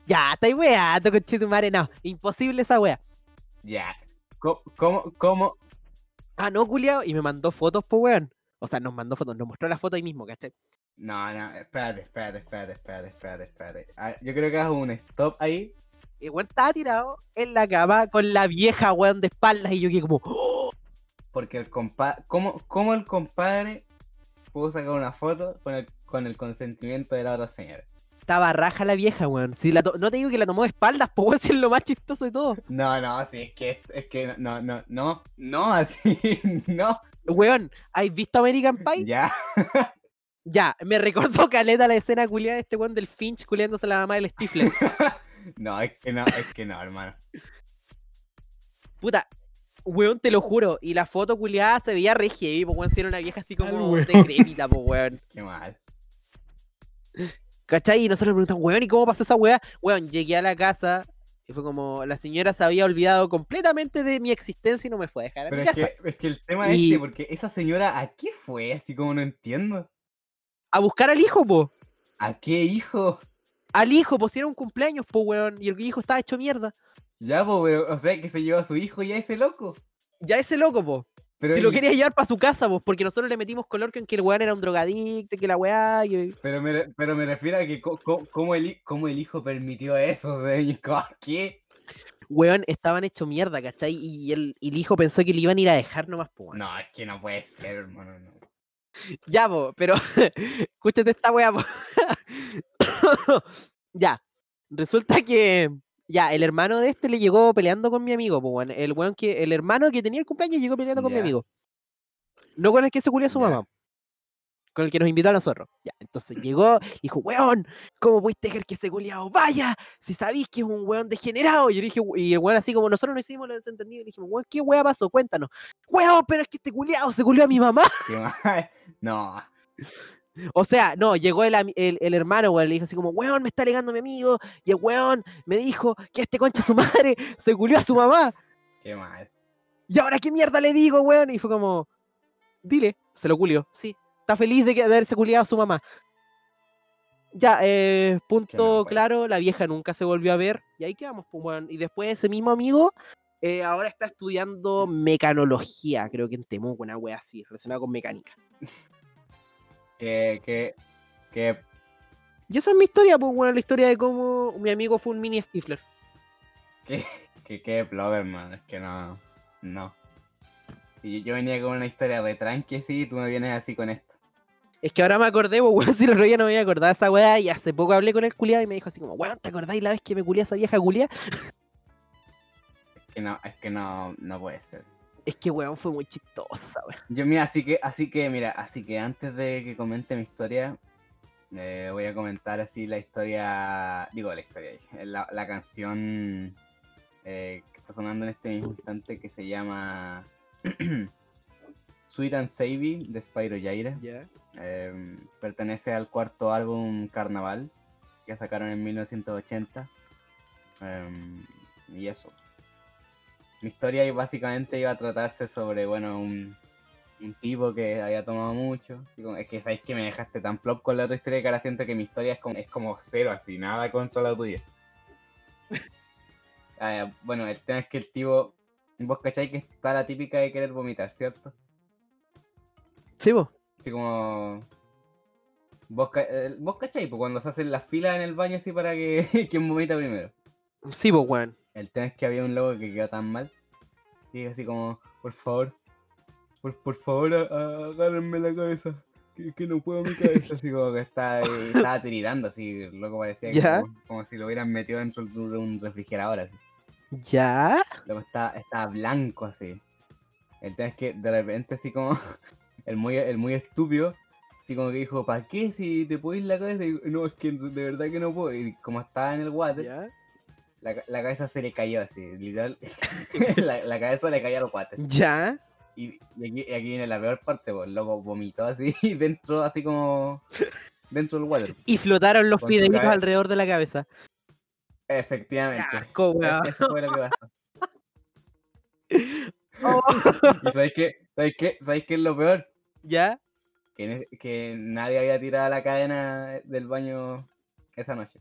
Speaker 3: ya, estáis weando, tu madre, no. Imposible esa wea.
Speaker 1: Ya. ¿Cómo, cómo, cómo?
Speaker 3: Ah, no, culiao. Y me mandó fotos, po, weón. O sea, nos mandó fotos, nos mostró la foto ahí mismo, ¿cachai?
Speaker 1: No, no, espérate, espérate, espérate, espérate, espérate, espérate. Ah, yo creo que hago un stop ahí.
Speaker 3: Y weón estaba tirado en la cama con la vieja, weón, de espaldas. Y yo que como, ¡oh!
Speaker 1: Porque el compadre. ¿cómo, ¿Cómo el compadre pudo sacar una foto con el, con el consentimiento de la otra señora?
Speaker 3: estaba raja la vieja, weón. Si la to- no te digo que la tomó de espaldas, pues [laughs] weón, si es lo más chistoso de todo.
Speaker 1: No, no, sí, es que, es que no, no, no, no, [laughs] así, no.
Speaker 3: Weón, ¿has visto American Pie?
Speaker 1: Ya. [laughs]
Speaker 3: Ya, me recordó caleta la escena culiada de este weón del Finch culiándose a la mamá del Stifler.
Speaker 1: No, es que no, es que no, hermano.
Speaker 3: Puta, weón, te lo juro. Y la foto culiada se veía re heavy, pues weón, si era una vieja así como decrépita, pues weón. [laughs]
Speaker 1: Qué mal.
Speaker 3: ¿Cachai? Y nosotros le preguntamos, weón, ¿y cómo pasó esa weá? Weón, llegué a la casa y fue como, la señora se había olvidado completamente de mi existencia y no me fue a dejar a
Speaker 1: Pero
Speaker 3: mi
Speaker 1: es
Speaker 3: casa.
Speaker 1: que, es que el tema es este, porque esa señora, ¿a qué fue? Así como no entiendo.
Speaker 3: A buscar al hijo, po.
Speaker 1: ¿A qué hijo?
Speaker 3: Al hijo, pues si era un cumpleaños, po, weón. Y el hijo estaba hecho mierda.
Speaker 1: Ya, po, pero, o sea, que se llevó a su hijo y a ese loco.
Speaker 3: Ya ese loco, po.
Speaker 1: Pero,
Speaker 3: Si lo quería llevar para su casa, pues, porque nosotros le metimos color que el weón era un drogadicto, que la weá. que-
Speaker 1: pero, me, pero me refiero a que cómo, el, hi- cómo el hijo permitió eso, [laughs] o sea, ¿qué?
Speaker 3: Weón, estaban hecho mierda, ¿cachai? Y el, y el hijo pensó que le iban a ir a dejar nomás, weón.
Speaker 1: No, es que no puede ser, hermano, no.
Speaker 3: Ya, po, pero [laughs] escúchate esta weá, po. [coughs] ya, resulta que ya, el hermano de este le llegó peleando con mi amigo, weón. El weón que, el hermano que tenía el cumpleaños llegó peleando con mi amigo. No con el que se culió a su
Speaker 1: Ya.
Speaker 3: mamá. Con el que nos invitó a nosotros. Ya, entonces llegó y dijo, weón, ¿cómo pudiste dejar que ese culiao vaya? Si sabís que es un weón degenerado. Y yo dije, y el weón así como nosotros no hicimos lo desentendido, y dijimos, weón, ¿qué weá pasó? Cuéntanos. Weón, pero es que este culiao se culió a mi mamá. [laughs]
Speaker 1: No,
Speaker 3: O sea, no, llegó el, el, el hermano, weón, le dijo así como, weón, me está alegando mi amigo, y el weón me dijo que este concha su madre [laughs] se culió a su mamá.
Speaker 1: qué mal.
Speaker 3: ¿Y ahora qué mierda le digo, weón? Y fue como, dile, se lo culió. Sí, está feliz de, que, de haberse culiado a su mamá. Ya, eh, punto claro, la vieja nunca se volvió a ver. Y ahí quedamos, pues, weón. Y después ese mismo amigo eh, ahora está estudiando mecanología, creo que en Temuco, una wea así, relacionada con mecánica. [laughs]
Speaker 1: Que, que, que
Speaker 3: Y esa es mi historia, pues, bueno, la historia de cómo mi amigo fue un mini Stifler.
Speaker 1: Que, que, que plover, man, es que no, no. Y yo venía con una historia de tranqui así y tú me vienes así con esto.
Speaker 3: Es que ahora me acordé, pues, weón, [laughs] si el otro día no me había acordado de esa weá y hace poco hablé con el culiado y me dijo así como, weón, ¿te acordáis la vez que me culié a esa vieja culia? [laughs]
Speaker 1: Es que no, es que no, no puede ser.
Speaker 3: Es que, weón, fue muy chistosa, weón.
Speaker 1: Yo, mira, así que, así que, mira, así que antes de que comente mi historia, eh, voy a comentar así la historia, digo la historia, la, la canción eh, que está sonando en este mismo instante que se llama [clears throat] Sweet and Savvy de Spyro Jaira.
Speaker 3: Ya.
Speaker 1: Eh, pertenece al cuarto álbum Carnaval que sacaron en 1980. Em, y eso. Mi historia básicamente iba a tratarse sobre, bueno, un, un tipo que había tomado mucho. así como- es que sabéis que me dejaste tan plop con la otra historia que ahora siento que mi historia es como, es como cero, así, nada contra la tuya. [laughs] Ah, bueno, el tema es que el tipo, vos cacháis que está la típica de querer vomitar, ¿cierto?
Speaker 3: Sí, vos.
Speaker 1: Así como. Vos, eh, vos cachai, pues cuando se hacen las filas en el baño así para que [laughs] quien vomita primero.
Speaker 3: Sí, vos, weón.
Speaker 1: El tema es que había un loco que quedó tan mal. Y así como, por favor, por, por favor, agárrenme la cabeza. Que, que no puedo mi cabeza. Así como que está, ahí- estaba [laughs] tiritando, así, el loco parecía como, como si lo hubieran metido dentro de un refrigerador. Así.
Speaker 3: ¿Ya?
Speaker 1: Luego estaba, estaba blanco así. El tema es que de repente así como [laughs] el muy, el muy estúpido, así como que dijo, ¿para qué si te puedes la cabeza? Y no, es que de verdad que no puedo. Y como estaba en el water,
Speaker 3: ¿Ya?
Speaker 1: La, la cabeza se le cayó así, literal. [laughs] la, la cabeza le cayó al water.
Speaker 3: ¿Ya?
Speaker 1: Y, y aquí, y aquí viene la peor parte, pues, loco vomitó así [laughs] dentro, así como dentro del water.
Speaker 3: Y flotaron los fideitos alrededor de la cabeza.
Speaker 1: Efectivamente.
Speaker 3: Weón.
Speaker 1: Eso, fue lo que pasó. [laughs]
Speaker 3: Oh.
Speaker 1: ¿Y sabéis qué? ¿Sabéis qué? ¿Sabéis qué es lo peor?
Speaker 3: ¿Ya?
Speaker 1: que, que nadie había tirado la cadena del baño esa noche.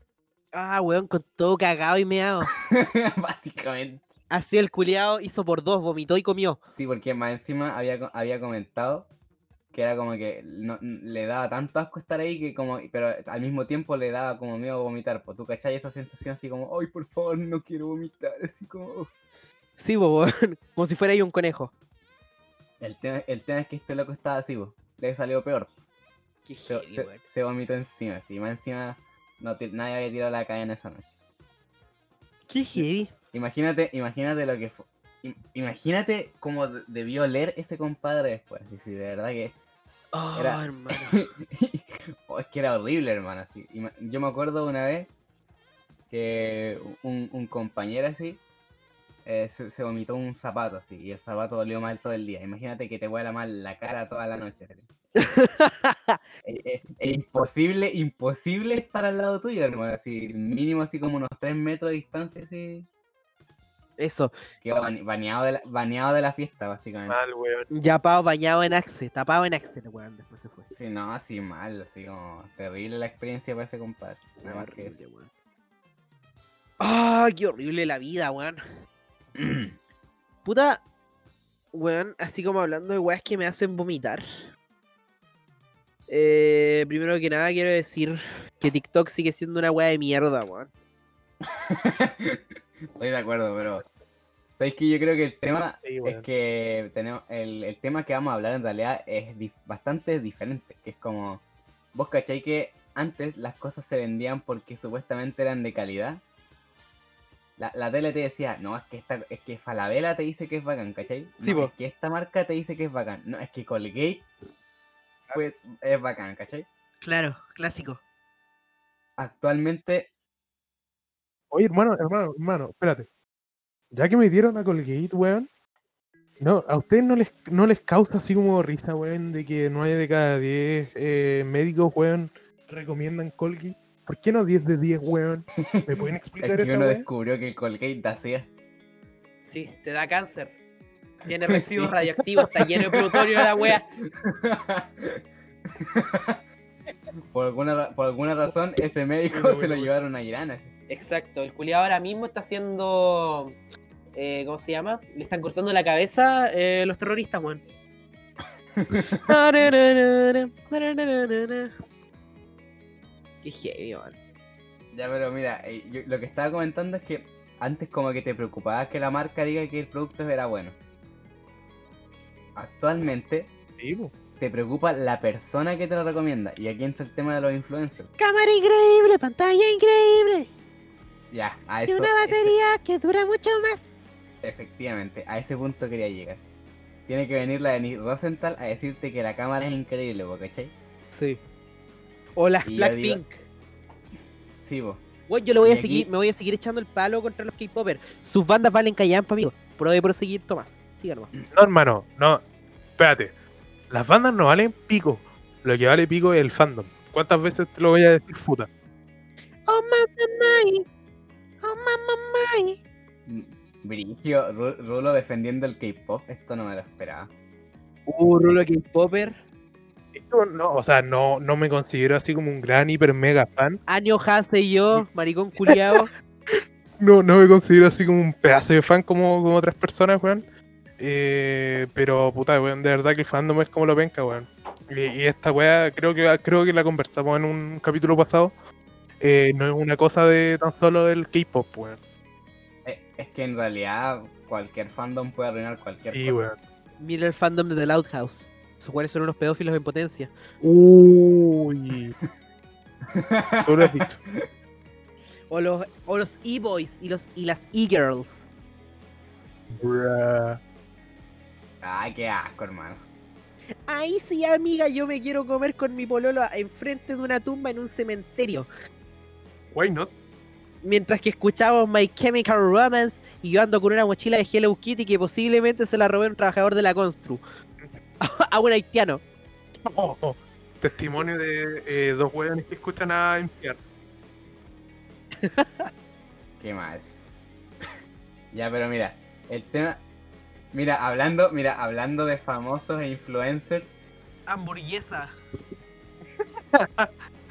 Speaker 3: Ah, weón, con todo cagado y meado. [laughs]
Speaker 1: Básicamente.
Speaker 3: Así el culiao hizo por dos, vomitó y comió.
Speaker 1: Sí, porque más encima había, había comentado que era como que no- le daba tanto asco estar ahí que como, pero al mismo tiempo le daba como miedo vomitar. Pues tú cachai esa sensación así como, ay, por favor, no quiero vomitar. Así como...
Speaker 3: Sí, weón. [laughs] Como si fuera ahí un conejo.
Speaker 1: El tema, el tema es que este loco estaba así, pues. Le salió peor.
Speaker 3: Qué
Speaker 1: Se, se- vomitó encima, así. Más encima no nadie había tirado la cadena esa noche.
Speaker 3: Qué heavy.
Speaker 1: Imagínate, imagínate lo que fue. im- Imagínate cómo de- debió leer ese compadre después. y si de verdad que.
Speaker 3: Oh,
Speaker 1: Era-
Speaker 3: hermano. [laughs]
Speaker 1: oh, es que era horrible, hermano. Así. Yo me acuerdo una vez que un, un compañero así eh, se, se vomitó un zapato así. Y el zapato dolió mal todo el día. Imagínate que te huela mal la cara toda la noche. así. Es, imposible, imposible estar al lado tuyo, hermano. Así, mínimo así como unos 3 metros de distancia, así.
Speaker 3: Eso.
Speaker 1: Quedó baneado de la, baneado de la fiesta, básicamente.
Speaker 4: Mal, weón.
Speaker 3: Ya pavo bañado en Axe, tapado en Axe, weón. Después se fue.
Speaker 1: Sí, no, así mal, así como terrible la experiencia para ese compadre. Nada más que
Speaker 3: weón. Ah, qué horrible la vida, weón. [clears throat] Puta, weón, así como hablando de weas que me hacen vomitar. Eh, primero que nada quiero decir que TikTok sigue siendo una wea de mierda, weón. [laughs]
Speaker 1: Estoy de acuerdo, pero. ¿Sabéis que yo creo que el tema
Speaker 4: Sí,
Speaker 1: es que tenemos. El, el tema que vamos a hablar en realidad es dif- bastante diferente. Que es como. Vos cachai que antes las cosas se vendían porque supuestamente eran de calidad. La, la tele te decía, no, es que esta, es que Falabella te dice que es bacán, ¿cachai?
Speaker 3: Sí,
Speaker 1: no, es que esta marca te dice que es bacán. No, es que Colgate fue, es bacán, ¿cachai?
Speaker 3: Claro, clásico.
Speaker 1: Actualmente
Speaker 4: Oye, hermano, hermano, hermano, espérate. Ya que me dieron a Colgate, weón. No, a ustedes no les, no les causa así como risa, weón, de que 9 de cada 10 eh, médicos, weón, recomiendan Colgate. ¿Por qué no 10 de 10, weón? ¿Me pueden [laughs]
Speaker 1: es
Speaker 4: explicar
Speaker 1: que
Speaker 4: esa
Speaker 1: uno
Speaker 4: weón?
Speaker 1: descubrió que el Colgate hacía.
Speaker 3: Sí, te da cáncer. Tiene
Speaker 1: residuos
Speaker 3: radioactivos, está lleno de plutonio la wea. [laughs]
Speaker 1: por, alguna, por alguna razón, ese médico se lo llevaron a Irán. así.
Speaker 3: Exacto, el culiado ahora mismo está haciendo. eh, ¿Cómo se llama? Le están cortando la cabeza eh, los terroristas, weón. [laughs] Qué heavy, weón.
Speaker 1: Ya, pero mira, eh, yo- lo que estaba comentando es que antes como que te preocupaba que la marca diga que el producto era bueno. Actualmente
Speaker 4: Sí,
Speaker 1: te preocupa la persona que te lo recomienda. Y aquí entra el tema de los influencers.
Speaker 3: Cámara increíble, pantalla increíble.
Speaker 1: Ya, a
Speaker 3: Y
Speaker 1: eso.
Speaker 3: una
Speaker 1: ese-
Speaker 3: batería que dura mucho más.
Speaker 1: efectivamente, a ese punto quería llegar. Tiene que venir la Denise Rosenthal a decirte que la cámara es increíble, ¿po, ¿cachai?
Speaker 3: Sí. O las
Speaker 1: Y
Speaker 3: Blackpink.
Speaker 1: Sí, vos.
Speaker 3: Weón, yo le voy
Speaker 1: Y
Speaker 3: a
Speaker 1: aquí-
Speaker 3: seguir, me voy a seguir echando el palo contra los K-popers. Sus bandas valen callampa, amigo. Pruebe por seguir, Tomás. Síganos.
Speaker 4: No, hermano, no. Espérate. Las bandas no valen pico. Lo que vale pico es el fandom. ¿Cuántas veces te lo voy a decir, puta?
Speaker 3: Oh, mamá, mai. Oh, mamá, mai.
Speaker 1: Brigio, Ru- Rulo defendiendo el K-pop, esto no me lo esperaba.
Speaker 3: Uh, Rulo K-popper.
Speaker 4: Sí, no, no, o sea, no, no me considero así como un gran hiper mega fan.
Speaker 3: Año Hase y yo, maricón culiao. [laughs]
Speaker 4: No, no me considero así como un pedazo de fan como, como otras personas, weón. Eh, pero, puta, weón, de verdad que el fandom es como lo penca, weón. Y, y esta weá, creo que, creo que la conversamos en un capítulo pasado. eh, no es una cosa de tan solo del K-pop, weón.
Speaker 1: Eh, Es que en realidad cualquier fandom puede arruinar cualquier cosa.
Speaker 4: weón.
Speaker 3: Mira el fandom de The Loud House. Esos cuales son unos pedófilos en potencia.
Speaker 4: Uy. [laughs] Tú lo has dicho.
Speaker 3: O los, o los E-Boys y, los, y las E-Girls.
Speaker 4: Bruh.
Speaker 1: Ay, qué asco, hermano.
Speaker 3: Ahí sí, amiga, yo me quiero comer con mi pololo enfrente de una tumba en un cementerio.
Speaker 4: Why not?
Speaker 3: Mientras que escuchamos My Chemical Romance y yo ando con una mochila de Hello Kitty que posiblemente se la robé a un trabajador de la Constru. [laughs] a un haitiano.
Speaker 4: Oh, oh. Testimonio de eh, dos weones que escuchan a enfiar.
Speaker 1: Qué mal. [laughs] ya, pero mira, el tema. Mira, hablando, mira, hablando de famosos e influencers,
Speaker 3: Hamburguesa. [laughs]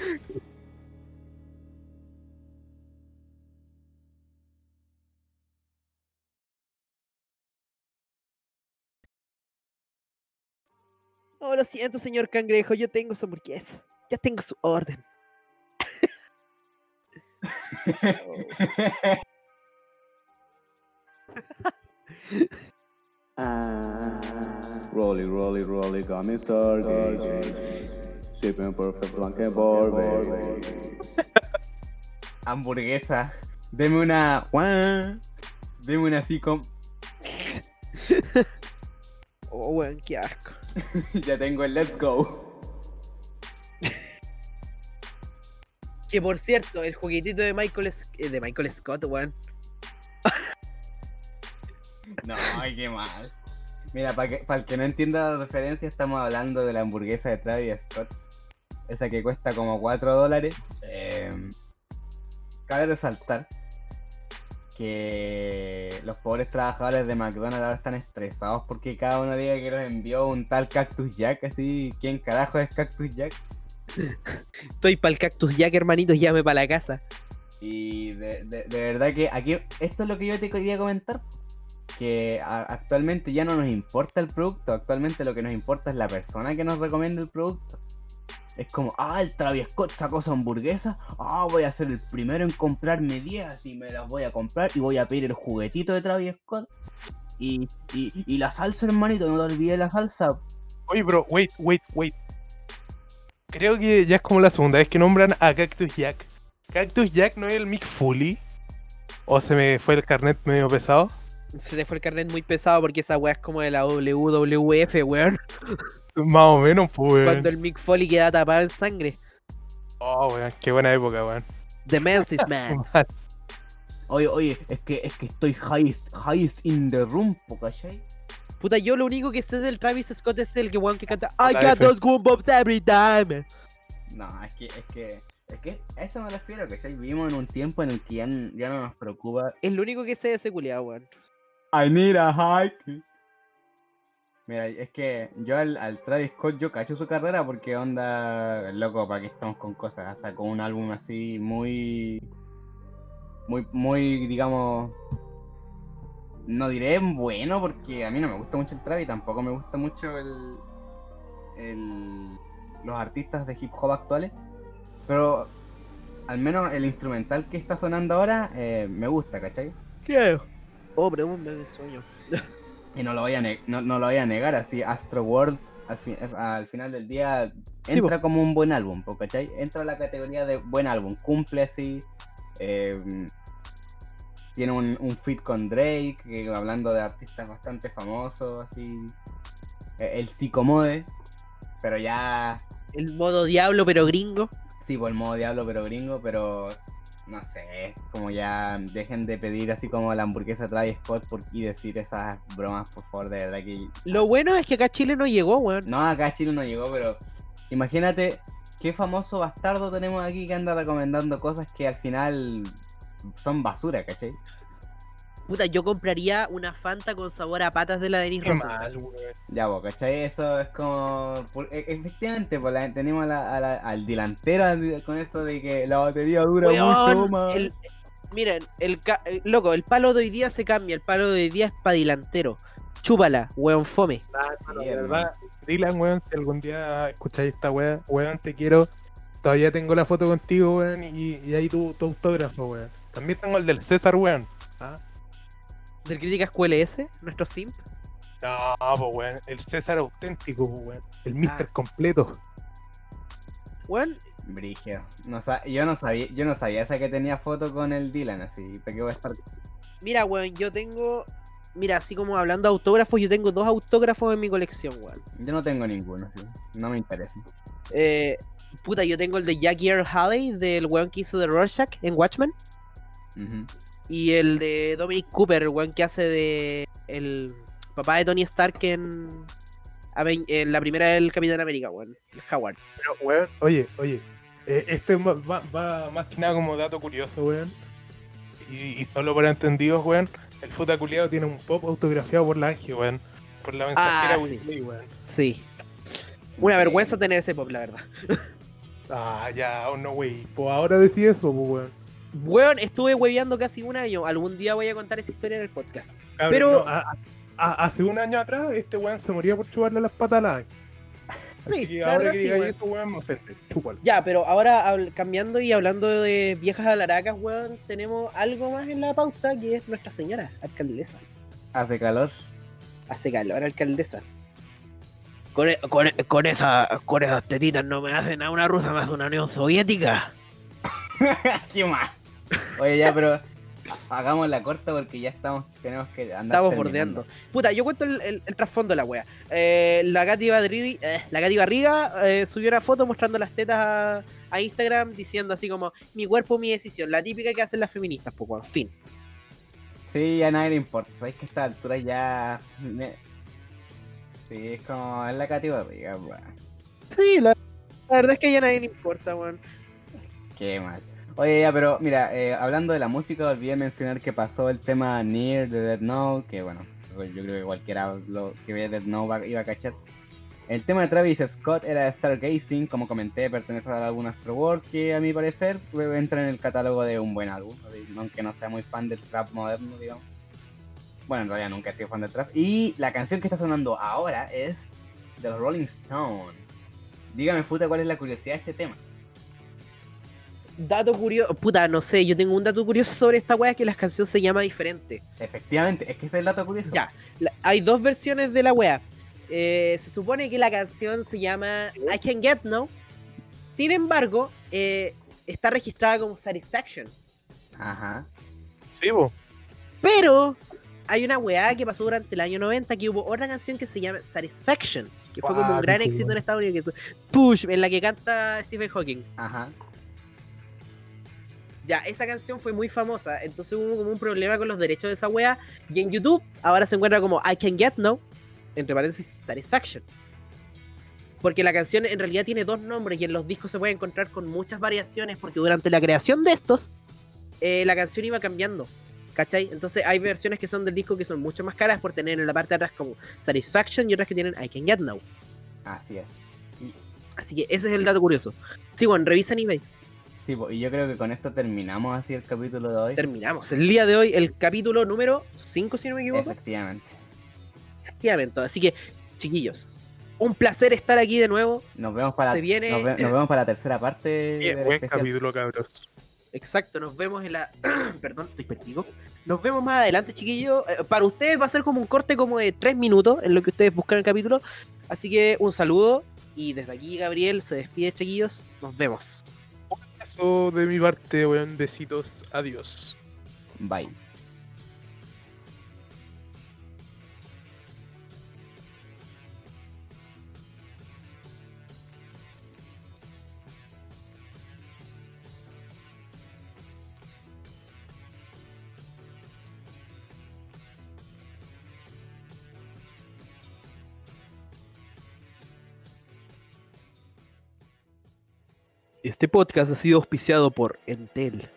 Speaker 3: Oh, lo siento, señor cangrejo, yo tengo su hamburguesa. Ya tengo su orden. [laughs] [laughs]
Speaker 2: Rolly, rolly, rolly, gummy star, gay. Sipping perfect blanket bar, baby. [laughs]
Speaker 1: hamburguesa, deme una. Deme una así con. [laughs]
Speaker 3: Oh, weón, qué asco. [laughs]
Speaker 1: ya tengo el let's go.
Speaker 3: Que por cierto, el juguetito de Michael, eh, de Michael Scott, weón.
Speaker 1: No, ay, qué mal. Mira, para el que no entienda la referencia, estamos hablando de la hamburguesa de Travis Scott. Esa que cuesta como 4 dólares. Eh, cabe resaltar que los pobres trabajadores de McDonald's ahora están estresados porque cada uno diga que los envió un tal Cactus Jack. Así, ¿quién carajo es Cactus Jack?
Speaker 3: Estoy para el Cactus Jack, hermanito, llame para la casa.
Speaker 1: Y de, de- de verdad que aquí, esto es lo que yo te quería comentar. Que actualmente ya no nos importa el producto, actualmente lo que nos importa es la persona que nos recomienda el producto. Es como, ah, el Travis Scott sacó su hamburguesa, ah, voy a ser el primero en comprarme 10 y me las voy a comprar y voy a pedir el juguetito de Travis Scott. Y, y, y la salsa, hermanito, no te olvides la salsa.
Speaker 4: Oye, bro, wait, wait, wait. Creo que ya es como la segunda vez que nombran a Cactus Jack. ¿Cactus Jack no es el Mick Foley? ¿O se me fue el carnet medio pesado?
Speaker 3: Se te fue el carnet muy pesado porque esa weá es como de la WWF, weón.
Speaker 4: Más o menos, pues, weón.
Speaker 3: Cuando el Mick Foley queda tapado en sangre.
Speaker 4: Oh, weón, qué buena época, weón.
Speaker 3: The Mensis [laughs] Man.
Speaker 1: Oye, oye, es que, es que estoy high, high in the room, po, ¿cachai?
Speaker 3: Puta, yo lo único que sé del Travis Scott es el que weón que canta I got those goosebumps every time.
Speaker 1: No, es que, es que, es que a eso me refiero, ¿cachai? Vivimos en un tiempo en el que ya no nos preocupa.
Speaker 3: Es lo único que sé de ese culiado, weón.
Speaker 1: I need a hike. Mira, es que yo al, al Travis Scott yo cacho su carrera porque onda, loco, para que estamos con cosas. Sacó un álbum así muy, muy, muy, digamos, no diré bueno porque a mí no me gusta mucho el Travis, tampoco me gusta mucho el, el, los artistas de hip hop actuales, pero al menos el instrumental que está sonando ahora eh, me gusta, ¿cachai?
Speaker 3: ¿Qué? Oh, pero me el sueño. [laughs]
Speaker 1: Y no lo voy a, no, no lo voy a negar, así Astro World al, al final del día entra como un buen álbum, ¿cachai? Entra a la categoría de buen álbum, cumple así. eh, tiene un, un feat con Drake, que, hablando de artistas bastante famosos, así. eh, el psicomode, pero ya.
Speaker 3: El modo diablo, pero gringo.
Speaker 1: Sí, por el modo diablo, pero gringo, pero no sé, como ya dejen de pedir así como la hamburguesa Travis Scott por, y decir esas bromas, por favor, de verdad que...
Speaker 3: Lo bueno es que acá Chile no llegó, weón.
Speaker 1: No, acá Chile no llegó, pero imagínate qué famoso bastardo tenemos aquí que anda recomendando cosas que al final son basura, ¿cachai?
Speaker 3: Puta, yo compraría una Fanta con sabor a patas de la Denis
Speaker 4: Qué
Speaker 3: Rosa.
Speaker 4: mal.
Speaker 1: Ya, vos, ¿cachai? Eso es como... e- efectivamente, pues la- tenemos a la- a la- al delantero con eso de que la batería dura
Speaker 3: Weón,
Speaker 1: mucho más.
Speaker 3: el- miren, el, ca- eh, loco, el palo de hoy día se cambia. El palo de hoy día es pa' delantero. Chúpala, weón, fome.
Speaker 4: Nah, de verdad, Dylan, weón, si algún día escucháis esta weá, weón, te quiero. Todavía tengo la foto contigo, weón, y, y ahí tu, tu autógrafo, weón. También tengo el del César, weón. ¿ah?
Speaker 3: Del Críticas QLS, nuestro simp.
Speaker 4: No, pues, weón, el César auténtico, weón. El Mister
Speaker 3: Ah.
Speaker 4: completo.
Speaker 3: Weón,
Speaker 1: Brigio. No yo no sabía, yo no sabía esa que tenía foto con el Dylan, así. ¿Para qué voy a estar?
Speaker 3: mira, weón, yo tengo. Mira, así como hablando de autógrafos, yo tengo dos autógrafos en mi colección, weón.
Speaker 1: Yo no tengo ninguno, sí. No me interesa.
Speaker 3: Eh, puta, yo tengo el de Jackie Earl Haley, del weón que hizo de Rorschach en Watchmen.
Speaker 1: Ujú.
Speaker 3: Y el de Dominic Cooper, el weón que hace de el papá de Tony Stark en, la primera del Capitán América, weón. El Howard.
Speaker 4: Pero, weón, oye, oye. eh, este va, va- va más que nada como dato curioso, weón. Y, y solo para entendidos, weón. El futa culiado tiene un pop autografiado por la Ángel, weón. Por la mensajera
Speaker 3: Ah, sí.
Speaker 4: Weasley, weón.
Speaker 3: Sí. Una vergüenza tener ese pop, la verdad. [laughs]
Speaker 4: Ah, ya, oh, no, wey. Pues ahora decís eso, pues, weón.
Speaker 3: Weón, estuve hueveando casi un año. Algún día voy a contar esa historia en el podcast.
Speaker 4: Cabrón,
Speaker 3: Pero-
Speaker 4: no, a- a- hace un año atrás, este weón se moría por chuparle las patas a la.
Speaker 3: Sí,
Speaker 4: Y
Speaker 3: la
Speaker 4: ahora
Speaker 3: verdad
Speaker 4: que
Speaker 3: sí, weón.
Speaker 4: eso, weón.
Speaker 3: Ya, pero ahora cambiando y hablando de viejas alaracas, weón, tenemos algo más en la pauta que es Nuestra Señora, alcaldesa.
Speaker 1: Hace calor.
Speaker 3: Hace calor, alcaldesa. Con, e- con, e- con, esa, con esas tetitas no me hacen a una rusa, me hace una Unión Soviética. [laughs]
Speaker 1: ¿Qué más? Oye, ya, pero hagamos la corta porque ya estamos, tenemos que andar.
Speaker 3: Estamos
Speaker 1: terminando.
Speaker 3: bordeando. Puta, yo cuento el, el- el trasfondo de la wea. Eh, la Barriga, eh, la Barriga eh, subió una foto mostrando las tetas a, a Instagram diciendo así como mi cuerpo, mi decisión. La típica que hacen las feministas, pues, weón. Fin.
Speaker 1: Sí, a nadie le importa. Sabéis que a esta altura ya. me- Sí, es como es la categoría, weón.
Speaker 3: Sí, la, la verdad es que ya a nadie le importa, weón.
Speaker 1: Qué mal. Oye, ya, pero mira, eh, hablando de la música, olvidé mencionar que pasó el tema Near de Dead Note, que bueno, yo creo que cualquiera lo que ve Dead Note iba a cachar. El tema de Travis Scott era Stargazing, como comenté, pertenece al álbum Astro World, que a mi parecer eh, entra en el catálogo de un buen álbum, aunque no sea muy fan del trap moderno, digamos. Bueno, en realidad nunca he sido fan del trap. Y la canción que está sonando ahora es de los Rolling Stones. Dígame, puta, cuál es la curiosidad de este tema.
Speaker 3: Dato curioso, puta, no sé, yo tengo un dato curioso sobre esta wea que la canción se llama diferente.
Speaker 1: Efectivamente, es que ese es el dato curioso.
Speaker 3: Ya, la- hay dos versiones de la wea. Eh, se supone que la canción se llama I Can Get No. Sin embargo, eh, está registrada como Satisfaction.
Speaker 1: Ajá.
Speaker 4: Sí, po.
Speaker 3: Pero hay una weá que pasó durante el año 90 que hubo otra canción que se llama Satisfaction, que fue como un gran éxito en. Estados Unidos, que es Push, en la que canta Stephen Hawking.
Speaker 1: Ajá.
Speaker 3: Ya, esa canción fue muy famosa, entonces hubo como un problema con los derechos de esa weá, y en YouTube ahora se encuentra como I Can Get No, entre paréntesis, Satisfaction. Porque la canción en realidad tiene dos nombres y en los discos se puede encontrar con muchas variaciones porque durante la creación de estos, eh, la canción iba cambiando. ¿cachai? Entonces hay versiones que son del disco que son mucho más caras por tener en la parte de atrás como Satisfaction y otras que tienen I Can Get Now.
Speaker 1: Así es.
Speaker 3: Así que ese es el dato curioso. Sí, bueno, revisa en eBay.
Speaker 1: Sí, y yo creo que con esto terminamos así el capítulo de hoy.
Speaker 3: Terminamos el día de hoy, el capítulo número 5, si no me equivoco.
Speaker 1: Efectivamente.
Speaker 3: Efectivamente. Así que, chiquillos, un placer estar aquí de nuevo.
Speaker 1: Nos vemos para,
Speaker 3: Se viene-
Speaker 1: nos, ve- nos [clears throat] vemos para la tercera parte
Speaker 4: Bien,
Speaker 1: del
Speaker 4: buen
Speaker 1: especial.
Speaker 4: capítulo, cabros.
Speaker 3: Exacto, nos vemos en la. [clears throat] Perdón, estoy perdido. Nos vemos más adelante, chiquillos. Eh, para ustedes va a ser como un corte como de 3 minutos en lo que ustedes buscan el capítulo. Así que un saludo. Y desde aquí, Gabriel se despide, chiquillos. Nos vemos.
Speaker 4: De mi parte, weón. Besitos. Adiós.
Speaker 1: Bye.
Speaker 3: Este podcast ha sido auspiciado por Entel.